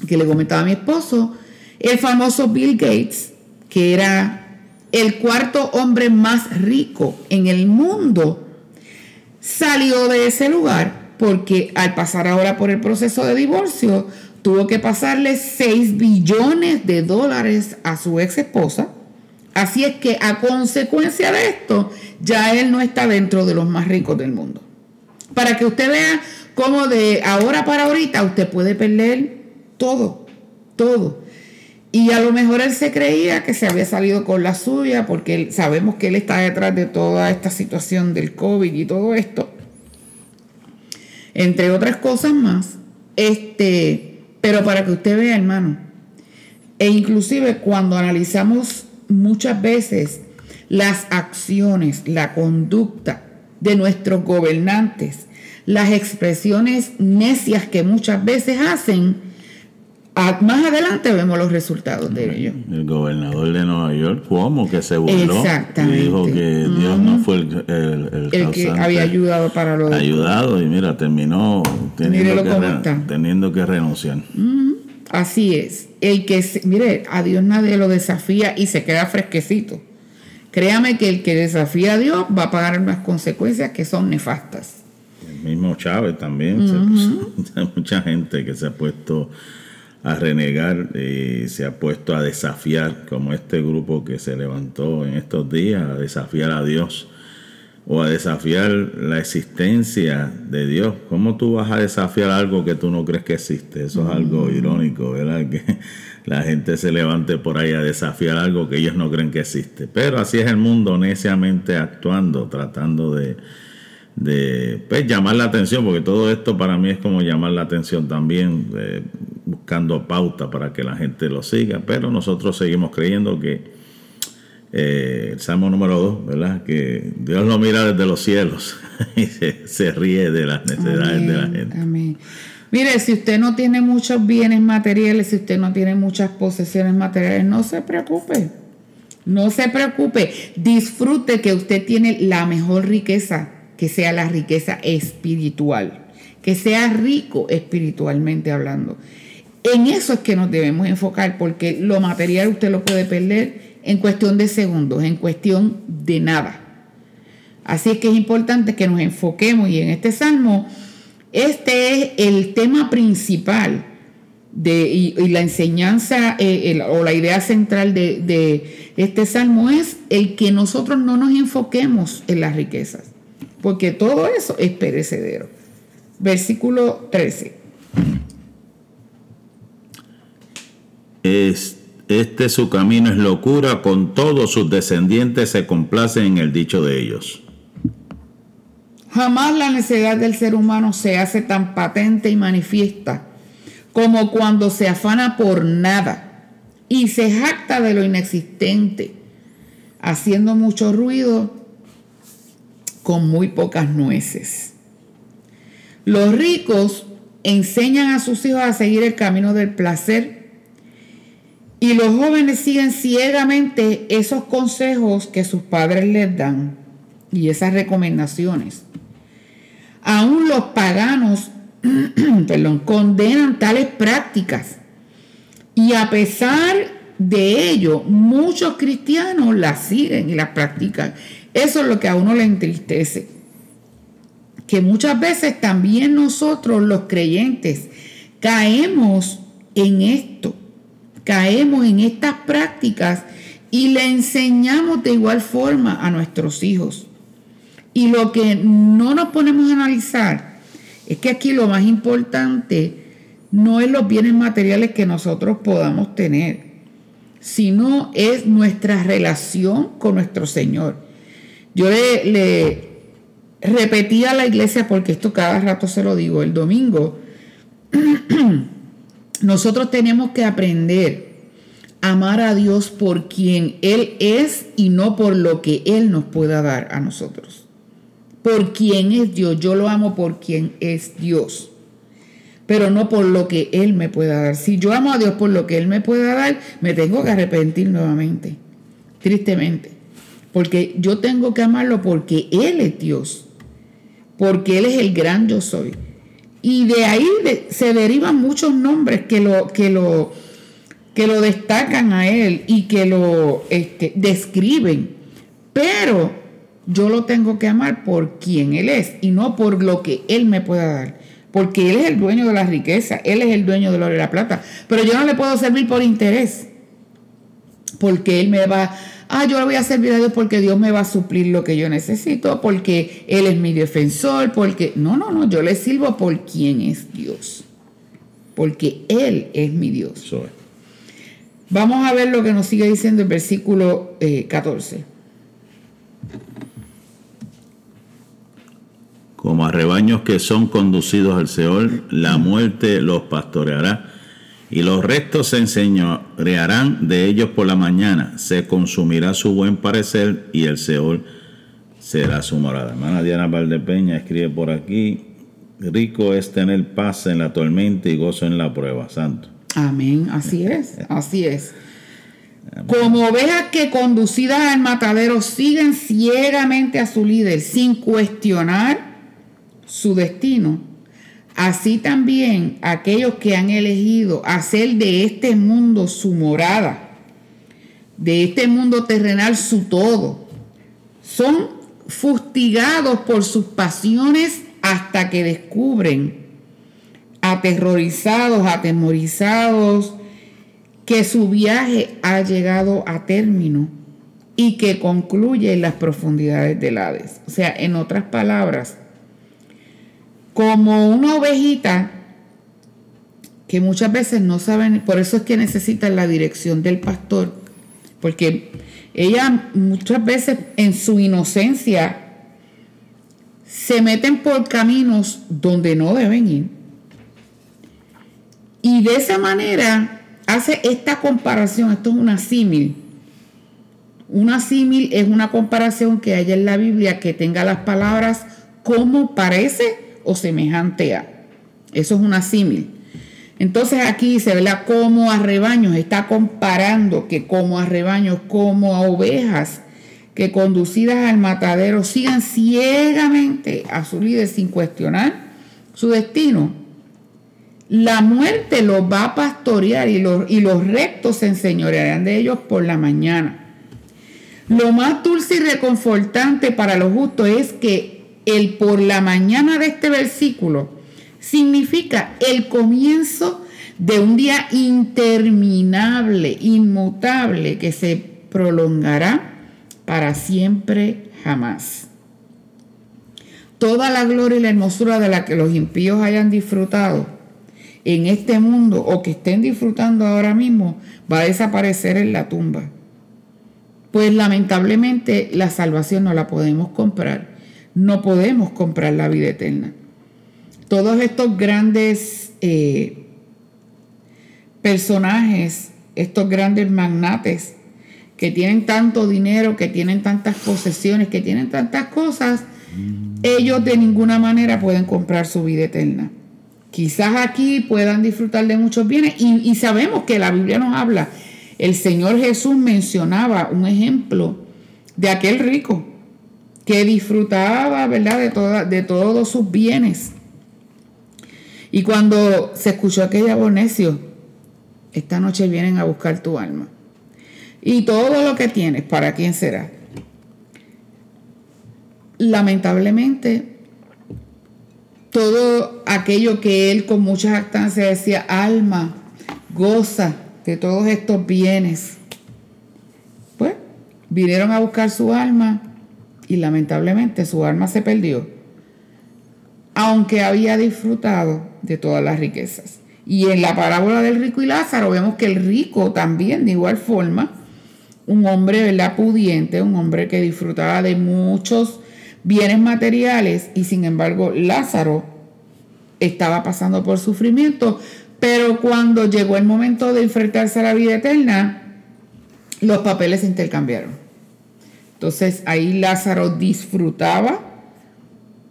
Speaker 2: que le comentaba a mi esposo, el famoso Bill Gates, que era el cuarto hombre más rico en el mundo, salió de ese lugar porque al pasar ahora por el proceso de divorcio, tuvo que pasarle 6 billones de dólares a su ex esposa. Así es que a consecuencia de esto, ya él no está dentro de los más ricos del mundo. Para que usted vea cómo de ahora para ahorita usted puede perder todo, todo. Y a lo mejor él se creía que se había salido con la suya porque sabemos que él está detrás de toda esta situación del COVID y todo esto. Entre otras cosas más. Este, pero para que usted vea, hermano, e inclusive cuando analizamos muchas veces las acciones, la conducta de nuestros gobernantes, las expresiones necias que muchas veces hacen, más adelante vemos los resultados de ello.
Speaker 1: El gobernador de Nueva York, ¿cómo? que se burló y dijo que Dios no fue el, el,
Speaker 2: el, que había ayudado para lo
Speaker 1: Ayudado y mira, terminó teniendo, que, teniendo que renunciar.
Speaker 2: Así es. El que, mire, a Dios nadie lo desafía y se queda fresquecito. Créame que el que desafía a Dios va a pagar unas consecuencias que son nefastas.
Speaker 1: El mismo Chávez también. hay mucha gente que se ha puesto a renegar, y se ha puesto a desafiar, como este grupo que se levantó en estos días, a desafiar a Dios o a desafiar la existencia de Dios. ¿Cómo tú vas a desafiar algo que tú no crees que existe? Eso es algo mm. irónico, ¿verdad? Que la gente se levante por ahí a desafiar algo que ellos no creen que existe. Pero así es el mundo neciamente actuando, tratando de de pues, llamar la atención, porque todo esto para mí es como llamar la atención también, eh, buscando pauta para que la gente lo siga, pero nosotros seguimos creyendo que eh, el Salmo número 2, ¿verdad? Que Dios lo mira desde los cielos y se, ríe de las necesidades de la gente.
Speaker 2: Amén. Mire, si usted no tiene muchos bienes materiales, si usted no tiene muchas posesiones materiales, no se preocupe. No se preocupe, disfrute que usted tiene la mejor riqueza, que sea la riqueza espiritual, que sea rico espiritualmente hablando. En eso es que nos debemos enfocar, porque lo material usted lo puede perder en cuestión de segundos, en cuestión de nada. Así es que es importante que nos enfoquemos y en este salmo, este es el tema principal de, y, la enseñanza eh, o la idea central de, de este salmo es el que nosotros no nos enfoquemos en las riquezas, porque todo eso es perecedero. Versículo 13.
Speaker 1: este su camino es locura, con todos sus descendientes se complacen en el dicho de ellos.
Speaker 2: Jamás la necesidad del ser humano se hace tan patente y manifiesta como cuando se afana por nada y se jacta de lo inexistente, haciendo mucho ruido con muy pocas nueces. Los ricos enseñan a sus hijos a seguir el camino del placer y los jóvenes siguen ciegamente esos consejos que sus padres les dan y esas recomendaciones. Aún los paganos condenan tales prácticas y a pesar de ello, muchos cristianos las siguen y las practican. Eso es lo que a uno le entristece. Que muchas veces también nosotros los creyentes caemos en esto caemos en estas prácticas y le enseñamos de igual forma a nuestros hijos. Y lo que no nos ponemos a analizar es que aquí lo más importante no es los bienes materiales que nosotros podamos tener, sino es nuestra relación con nuestro Señor. Yo le, le repetí a la iglesia, porque esto cada rato se lo digo, el domingo, nosotros tenemos que aprender a amar a Dios por quien Él es y no por lo que Él nos pueda dar a nosotros. Por quien es Dios. Yo lo amo por quien es Dios. Pero no por lo que Él me pueda dar. Si yo amo a Dios por lo que Él me pueda dar, me tengo que arrepentir nuevamente. Tristemente. Porque yo tengo que amarlo porque Él es Dios. Porque Él es el gran yo soy. Y de ahí se derivan muchos nombres que lo, que lo, que lo destacan a él y que lo este, describen. Pero yo lo tengo que amar por quien él es y no por lo que él me pueda dar. Porque él es el dueño de la riqueza, él es el dueño de oro y la plata. Pero yo no le puedo servir por interés. Porque él me va ah, yo le voy a servir a Dios porque Dios me va a suplir lo que yo necesito, porque Él es mi defensor, porque... No, no, no, yo le sirvo por quien es Dios, porque Él es mi Dios. Vamos a ver lo que nos sigue diciendo el versículo 14. Eh,
Speaker 1: Como a rebaños que son conducidos al Seol, la muerte los pastoreará y los restos se enseñorearán de ellos por la mañana, se consumirá su buen parecer y el Seol será su morada. Hermana Diana Valdepeña escribe por aquí, rico es tener paz en la tormenta y gozo en la prueba, santo.
Speaker 2: Amén, así es, así es. Como ovejas que conducidas al matadero siguen ciegamente a su líder sin cuestionar su destino, Así también aquellos que han elegido hacer de este mundo su morada, de este mundo terrenal su todo, son fustigados por sus pasiones hasta que descubren, aterrorizados, atemorizados, que su viaje ha llegado a término y que concluye en las profundidades del Hades. O sea, en otras palabras, como una ovejita que muchas veces no saben, por eso es que necesitan la dirección del pastor, porque ella muchas veces en su inocencia se meten por caminos donde no deben ir. Y de esa manera hace esta comparación, esto es una símil. Una símil es una comparación que hay en la Biblia que tenga las palabras como parece o semejante a. Eso es una símil. Entonces aquí se ve como a rebaños, está comparando que como a rebaños, como a ovejas que conducidas al matadero sigan ciegamente a su líder sin cuestionar su destino. La muerte los va a pastorear y los, y los rectos se enseñorearán de ellos por la mañana. Lo más dulce y reconfortante para los justos es que el por la mañana de este versículo significa el comienzo de un día interminable, inmutable, que se prolongará para siempre jamás. Toda la gloria y la hermosura de la que los impíos hayan disfrutado en este mundo o que estén disfrutando ahora mismo va a desaparecer en la tumba. Pues lamentablemente la salvación no la podemos comprar. No podemos comprar la vida eterna todos estos grandes eh, personajes, estos grandes magnates que tienen tanto dinero, que tienen tantas posesiones, que tienen tantas cosas, ellos de ninguna manera pueden comprar su vida eterna. Quizás aquí puedan disfrutar de muchos bienes y, sabemos que la Biblia nos habla. El Señor Jesús mencionaba un ejemplo de aquel rico que disfrutaba, ¿verdad?, de, de todos sus bienes. Y cuando se escuchó aquella voz necio, esta noche vienen a buscar tu alma. Y todo lo que tienes, ¿para quién será? Lamentablemente, todo aquello que él con mucha jactancia decía, alma, goza de todos estos bienes, pues vinieron a buscar su alma y lamentablemente su alma se perdió aunque había disfrutado de todas las riquezas. Y en la parábola del rico y Lázaro vemos que el rico también, de igual forma, un hombre ¿verdad? pudiente, un hombre que disfrutaba de muchos bienes materiales y sin embargo Lázaro estaba pasando por sufrimiento, pero cuando llegó el momento de enfrentarse a la vida eterna, los papeles se intercambiaron. Entonces ahí Lázaro disfrutaba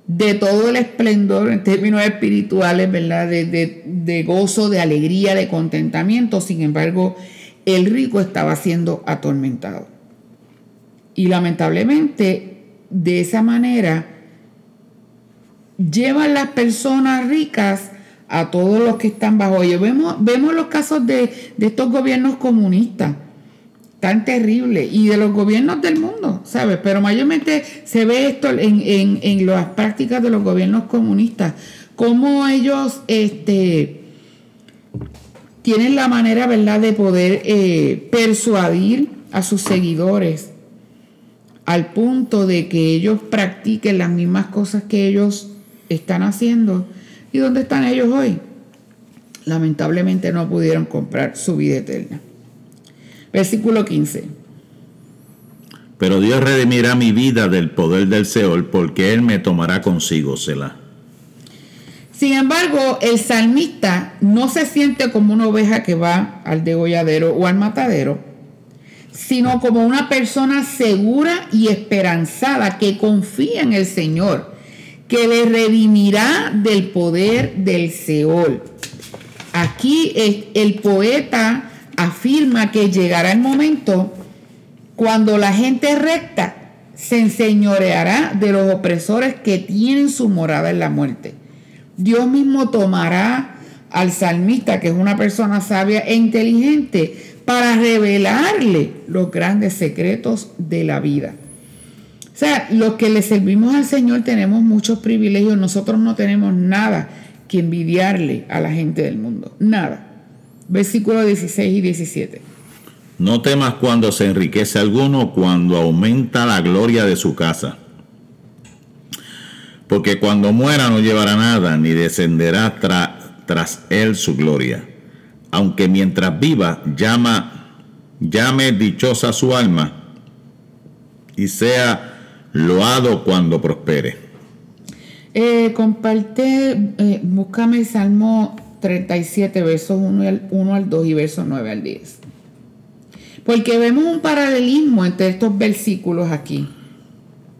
Speaker 2: de todo el esplendor en términos espirituales, ¿verdad? De, gozo, de alegría, de contentamiento. Sin embargo, el rico estaba siendo atormentado. Y lamentablemente, de esa manera, llevan las personas ricas a todos los que están bajo ellos. Vemos, vemos los casos de, de estos gobiernos comunistas tan terrible y de los gobiernos del mundo, ¿sabes? Pero mayormente se ve esto en, las prácticas de los gobiernos comunistas, cómo ellos este, tienen la manera, ¿verdad?, de poder eh, persuadir a sus seguidores al punto de que ellos practiquen las mismas cosas que ellos están haciendo. ¿Y dónde están ellos hoy? Lamentablemente no pudieron comprar su vida eterna. Versículo 15.
Speaker 1: Pero Dios redimirá mi vida del poder del Seol, porque Él me tomará consigo, Selah.
Speaker 2: Sin embargo, el salmista no se siente como una oveja que va al degolladero o al matadero, sino como una persona segura y esperanzada que confía en el Señor, que le redimirá del poder del Seol. Aquí el poeta afirma que llegará el momento cuando la gente recta se enseñoreará de los opresores que tienen su morada en la muerte. Dios mismo tomará al salmista, que es una persona sabia e inteligente, para revelarle los grandes secretos de la vida. O sea, los que le servimos al Señor tenemos muchos privilegios, nosotros no tenemos nada que envidiarle a la gente del mundo, nada versículos 16 y 17.
Speaker 1: No temas cuando se enriquece alguno, cuando aumenta la gloria de su casa. Porque cuando muera no llevará nada, ni descenderá tras él su gloria. Aunque mientras viva llama, llame dichosa su alma y sea loado cuando prospere.
Speaker 2: Eh, comparte, eh, búscame el Salmo 37, versos 1 al, 1 al 2 y versos 9 al 10. Porque vemos un paralelismo entre estos versículos aquí.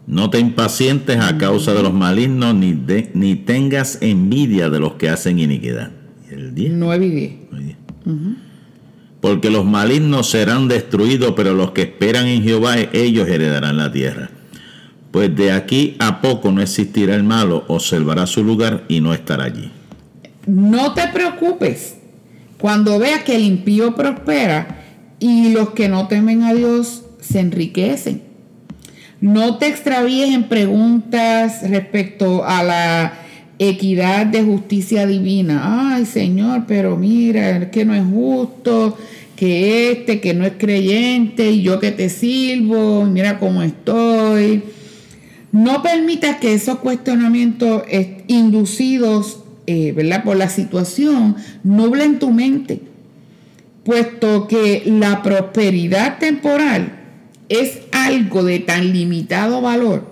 Speaker 1: No te impacientes a causa de los malignos, ni, ni tengas envidia de los que hacen iniquidad. el 10.
Speaker 2: 9 y 10.
Speaker 1: Porque los malignos serán destruidos, pero los que esperan en Jehová, ellos heredarán la tierra. Pues de aquí a poco no existirá el malo, observará su lugar y no estará allí.
Speaker 2: No te preocupes cuando veas que el impío prospera y los que no temen a Dios se enriquecen. No te extravíes en preguntas respecto a la equidad de justicia divina. Ay, Señor, pero mira, que no es justo, que este, que no es creyente, y yo que te sirvo, mira cómo estoy. No permitas que esos cuestionamientos inducidos eh, ¿verdad? por la situación nublen tu mente, puesto que la prosperidad temporal es algo de tan limitado valor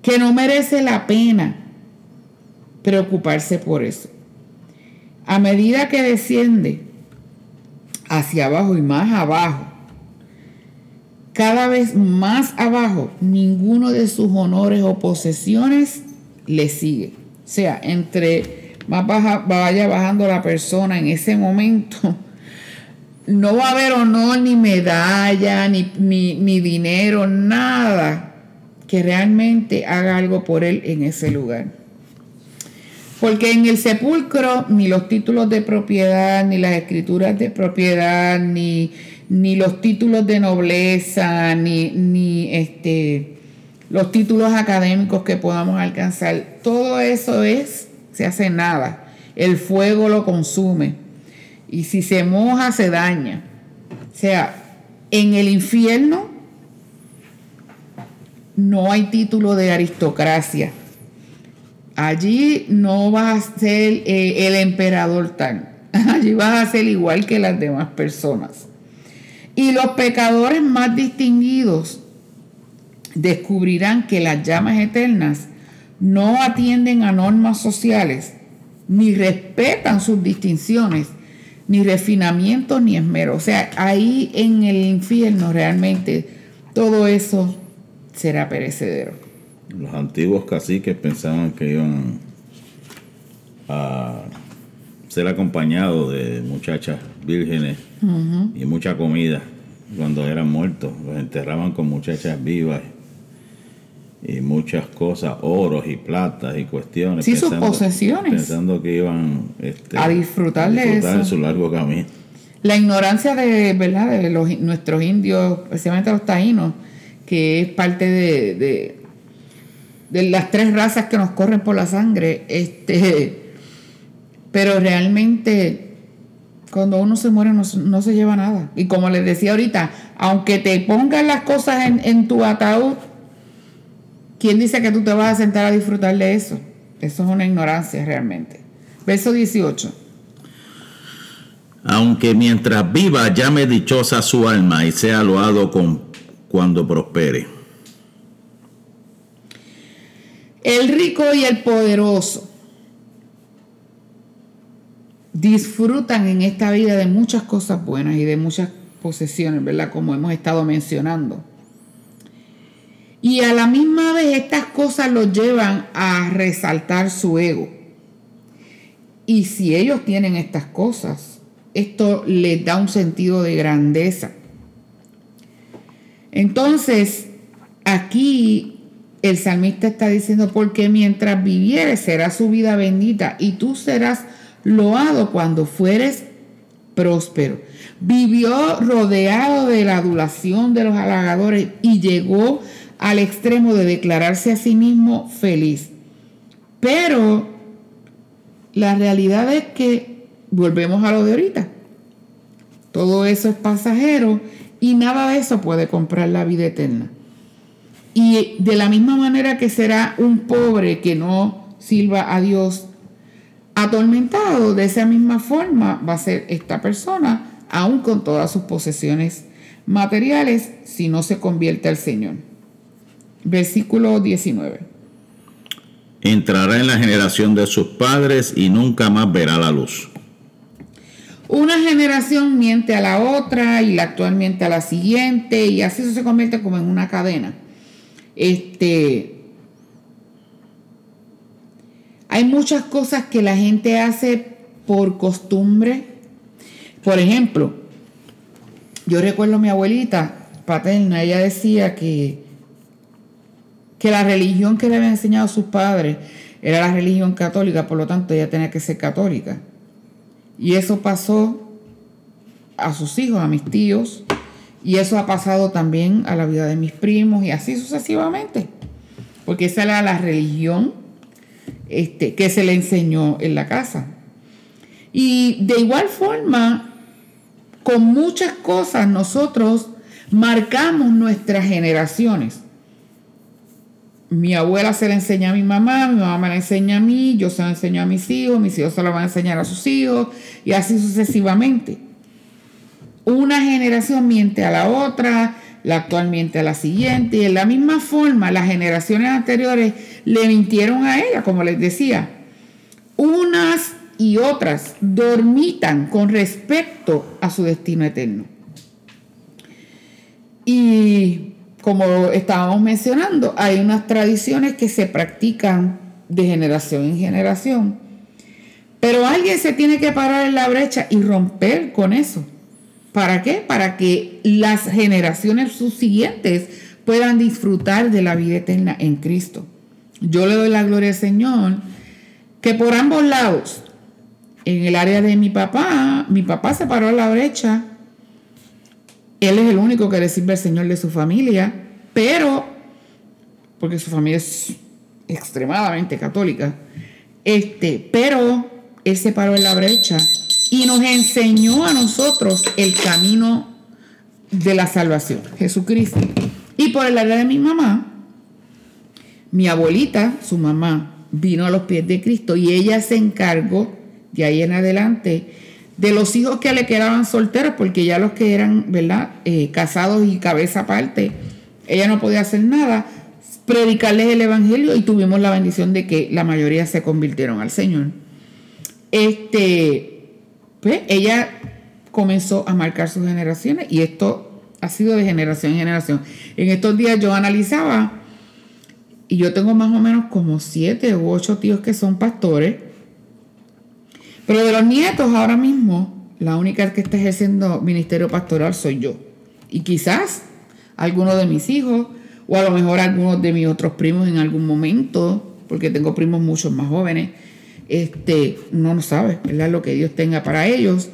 Speaker 2: que no merece la pena preocuparse por eso. A medida que desciende hacia abajo y más abajo, cada vez más abajo, ninguno de sus honores o posesiones le sigue. Sea, entre más baja, vaya bajando la persona en ese momento, no va a haber honor, ni medalla, ni, ni dinero, nada que realmente haga algo por él en ese lugar. Porque en el sepulcro ni los títulos de propiedad, ni las escrituras de propiedad, ni, ni los títulos de nobleza, ni, ni este, los títulos académicos que podamos alcanzar, todo eso es, se hace nada. El fuego lo consume. Y si se moja, se daña. O sea, en el infierno no hay título de aristocracia Allí no vas a ser eh, el emperador tal. Allí vas a ser igual que las demás personas. Y los pecadores más distinguidos descubrirán que las llamas eternas no atienden a normas sociales, ni respetan sus distinciones, ni refinamientos, ni esmero. O sea, ahí en el infierno realmente todo eso será perecedero
Speaker 1: los antiguos caciques pensaban que iban a ser acompañados de muchachas vírgenes y mucha comida cuando eran muertos. Los enterraban con muchachas vivas y muchas cosas, oros y platas y cuestiones.
Speaker 2: Sí, sus posesiones.
Speaker 1: Pensando que iban este,
Speaker 2: a disfrutar, de eso.
Speaker 1: en su largo camino.
Speaker 2: La ignorancia de, ¿verdad? de los, nuestros indios, especialmente los taínos, que es parte de de las tres razas que nos corren por la sangre, este, pero realmente cuando uno se muere no, se lleva nada. Y como les decía ahorita, aunque te pongan las cosas en, en tu ataúd, ¿quién dice que tú te vas a sentar a disfrutar de eso? Eso es una ignorancia realmente. Verso 18.
Speaker 1: Aunque mientras viva llame dichosa su alma y sea loado con, cuando prospere
Speaker 2: el rico y el poderoso disfrutan en esta vida de muchas cosas buenas y de muchas posesiones, ¿verdad? Como hemos estado mencionando. Y a la misma vez estas cosas los llevan a resaltar su ego. Y si ellos tienen estas cosas, esto les da un sentido de grandeza. Entonces, aquí el salmista está diciendo, porque mientras vivieres será su vida bendita y tú serás loado cuando fueres próspero. Vivió rodeado de la adulación de los halagadores y llegó al extremo de declararse a sí mismo feliz. Pero la realidad es que volvemos a lo de ahorita. Todo eso es pasajero y nada de eso puede comprar la vida eterna. Y de la misma manera que será un pobre que no sirva a Dios atormentado, de esa misma forma va a ser esta persona, aún con todas sus posesiones materiales, si no se convierte al Señor. Versículo 19.
Speaker 1: Entrará en la generación de sus padres y nunca más verá la luz.
Speaker 2: Una generación miente a la otra y la actual miente a la siguiente y así eso se convierte como en una cadena. Este, hay muchas cosas que la gente hace por costumbre. Por ejemplo, yo recuerdo a mi abuelita paterna, ella decía que, que la religión que le habían enseñado sus padres era la religión católica, por lo tanto ella tenía que ser católica. Y eso pasó a sus hijos, a mis tíos, y eso ha pasado también a la vida de mis primos y así sucesivamente. Porque esa era la religión este, que se le enseñó en la casa. Y de igual forma, con muchas cosas nosotros marcamos nuestras generaciones. Mi abuela se la enseña a mi mamá, mi mamá me la enseña a mí, yo se la enseño a mis hijos, mis hijos se la van a enseñar a sus hijos y así sucesivamente. Una generación miente a la otra, la actual miente a la siguiente y en la misma forma las generaciones anteriores le mintieron a ella, como les decía. Unas y otras dormitan con respecto a su destino eterno. Y como estábamos mencionando, hay unas tradiciones que se practican de generación en generación. Pero alguien se tiene que parar en la brecha y romper con eso. ¿Para qué? Para que las generaciones subsiguientes puedan disfrutar de la vida eterna en Cristo. Yo le doy la gloria al Señor que por ambos lados, en el área de mi papá, mi papá se paró a la brecha él es el único que le sirve al Señor de su familia, pero, porque su familia es extremadamente católica, este, pero él se paró en la brecha y nos enseñó a nosotros el camino de la salvación, Jesucristo. Y por el área de mi mamá, mi abuelita, su mamá, vino a los pies de Cristo y ella se encargó de ahí en adelante de los hijos que le quedaban solteros, porque ya los que eran, ¿verdad?, eh, casados y cabeza aparte, ella no podía hacer nada, predicarles el Evangelio y tuvimos la bendición de que la mayoría se convirtieron al Señor. Este, pues ella comenzó a marcar sus generaciones y esto ha sido de generación en generación. En estos días yo analizaba y yo tengo más o menos como siete u ocho tíos que son pastores pero de los nietos ahora mismo, la única que está ejerciendo ministerio pastoral soy yo. Y quizás algunos de mis hijos, o a lo mejor algunos de mis otros primos en algún momento, porque tengo primos mucho más jóvenes, este, no lo sabe, ¿verdad? Lo que Dios tenga para ellos.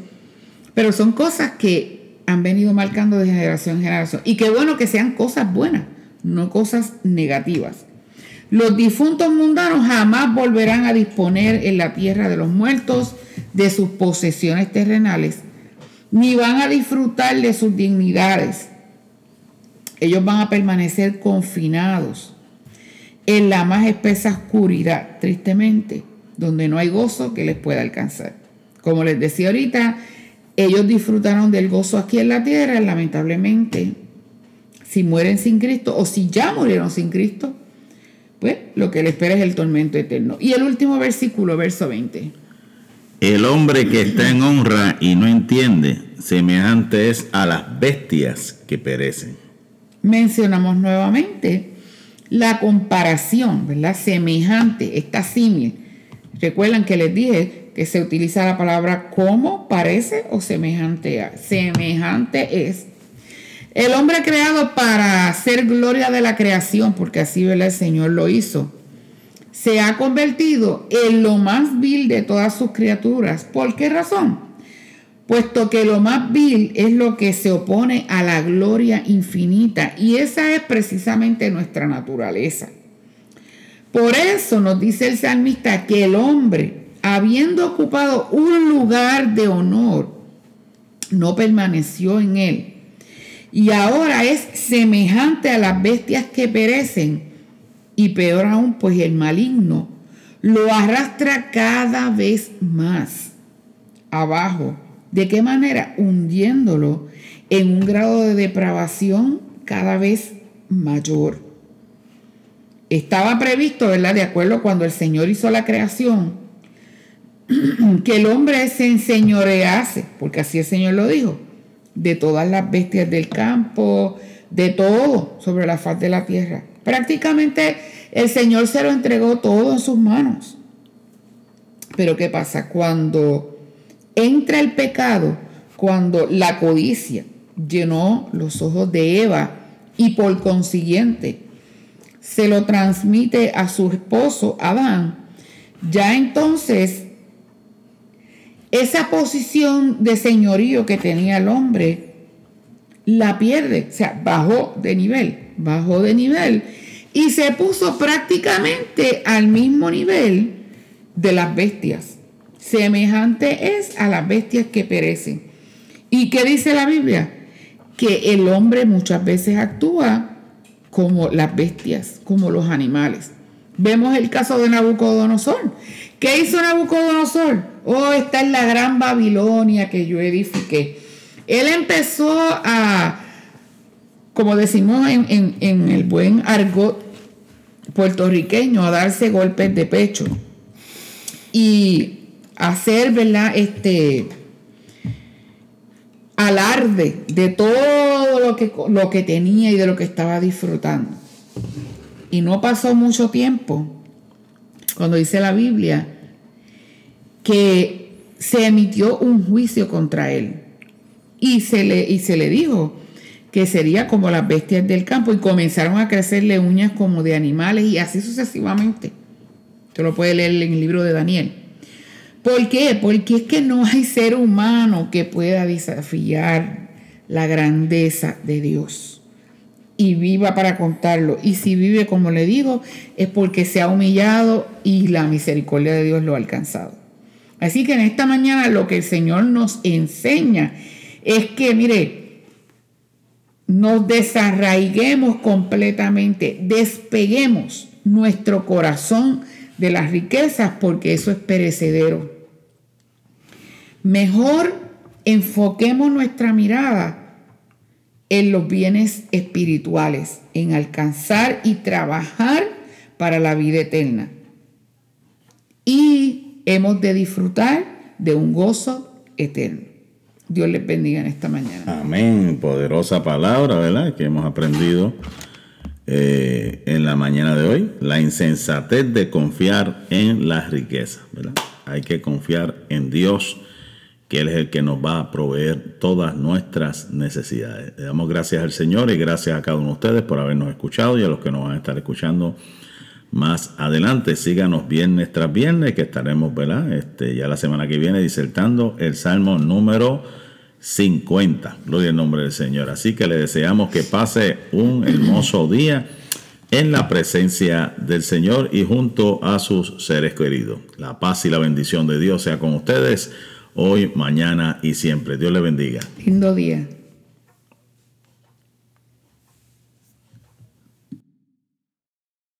Speaker 2: Pero son cosas que han venido marcando de generación en generación. Y qué bueno que sean cosas buenas, no cosas negativas. Los difuntos mundanos jamás volverán a disponer en la tierra de los muertos de sus posesiones terrenales, ni van a disfrutar de sus dignidades. Ellos van a permanecer confinados en la más espesa oscuridad, tristemente, donde no hay gozo que les pueda alcanzar. Como les decía ahorita, ellos disfrutaron del gozo aquí en la tierra, lamentablemente, si mueren sin Cristo o si ya murieron sin Cristo, pues lo que les espera es el tormento eterno. Y el último versículo, verso 20.
Speaker 1: El hombre que está en honra y no entiende, semejante es a las bestias que perecen.
Speaker 2: Mencionamos nuevamente la comparación, ¿verdad? Semejante, esta símil. Recuerdan que les dije que se utiliza la palabra como, parece o semejante a. Semejante es. El hombre creado para hacer gloria de la creación, porque así ¿verdad? el Señor lo hizo se ha convertido en lo más vil de todas sus criaturas. ¿Por qué razón? Puesto que lo más vil es lo que se opone a la gloria infinita y esa es precisamente nuestra naturaleza. Por eso nos dice el salmista que el hombre, habiendo ocupado un lugar de honor, no permaneció en él. Y ahora es semejante a las bestias que perecen y peor aún, pues el maligno lo arrastra cada vez más abajo. ¿De qué manera? Hundiéndolo en un grado de depravación cada vez mayor. Estaba previsto, ¿verdad? De acuerdo cuando el Señor hizo la creación, que el hombre se enseñorease, porque así el Señor lo dijo, de todas las bestias del campo, de todo sobre la faz de la tierra. Prácticamente el Señor se lo entregó todo en sus manos. Pero ¿qué pasa? Cuando entra el pecado cuando la codicia llenó los ojos de Eva y por consiguiente se lo transmite a su esposo Adán, ya entonces esa posición de señorío que tenía el hombre la pierde, o sea, bajó de nivel, bajó de nivel y se puso prácticamente al mismo nivel de las bestias. Semejante es a las bestias que perecen. ¿Y qué dice la Biblia? Que el hombre muchas veces actúa como las bestias, como los animales. Vemos el caso de Nabucodonosor. ¿Qué hizo Nabucodonosor? Oh, está en la gran Babilonia que yo edifiqué. Él empezó a, como decimos en, en el buen argot puertorriqueño, a darse golpes de pecho y hacer, ¿verdad? Este alarde de todo lo que, lo que tenía y de lo que estaba disfrutando. Y no pasó mucho tiempo, cuando dice la Biblia, que se emitió un juicio contra él. Y se le, y se le dijo que sería como las bestias del campo y comenzaron a crecerle uñas como de animales y así sucesivamente. Usted lo puede leer en el libro de Daniel. ¿Por qué? Porque es que no hay ser humano que pueda desafiar la grandeza de Dios y viva para contarlo. Y si vive como le digo, es porque se ha humillado y la misericordia de Dios lo ha alcanzado. Así que en esta mañana lo que el Señor nos enseña es que, mire, nos desarraiguemos completamente, despeguemos nuestro corazón de las riquezas porque eso es perecedero. Mejor enfoquemos nuestra mirada en los bienes espirituales, en alcanzar y trabajar para la vida eterna. Y hemos de disfrutar de un gozo eterno. Dios les bendiga en esta mañana.
Speaker 1: Amén. Poderosa palabra, ¿verdad? Que hemos aprendido eh, en la mañana de hoy. La insensatez de confiar en las riquezas, ¿verdad? Hay que confiar en Dios, que Él es el que nos va a proveer todas nuestras necesidades. Le damos gracias al Señor y gracias a cada uno de ustedes por habernos escuchado y a los que nos van a estar escuchando más adelante. Síganos viernes tras viernes, que estaremos, ¿verdad? Este, ya la semana que viene disertando el Salmo número 50. Gloria al nombre del Señor. Así que le deseamos que pase un hermoso día en la presencia del Señor y junto a sus seres queridos. La paz y la bendición de Dios sea con ustedes hoy, mañana y siempre. Dios le bendiga.
Speaker 2: Lindo día.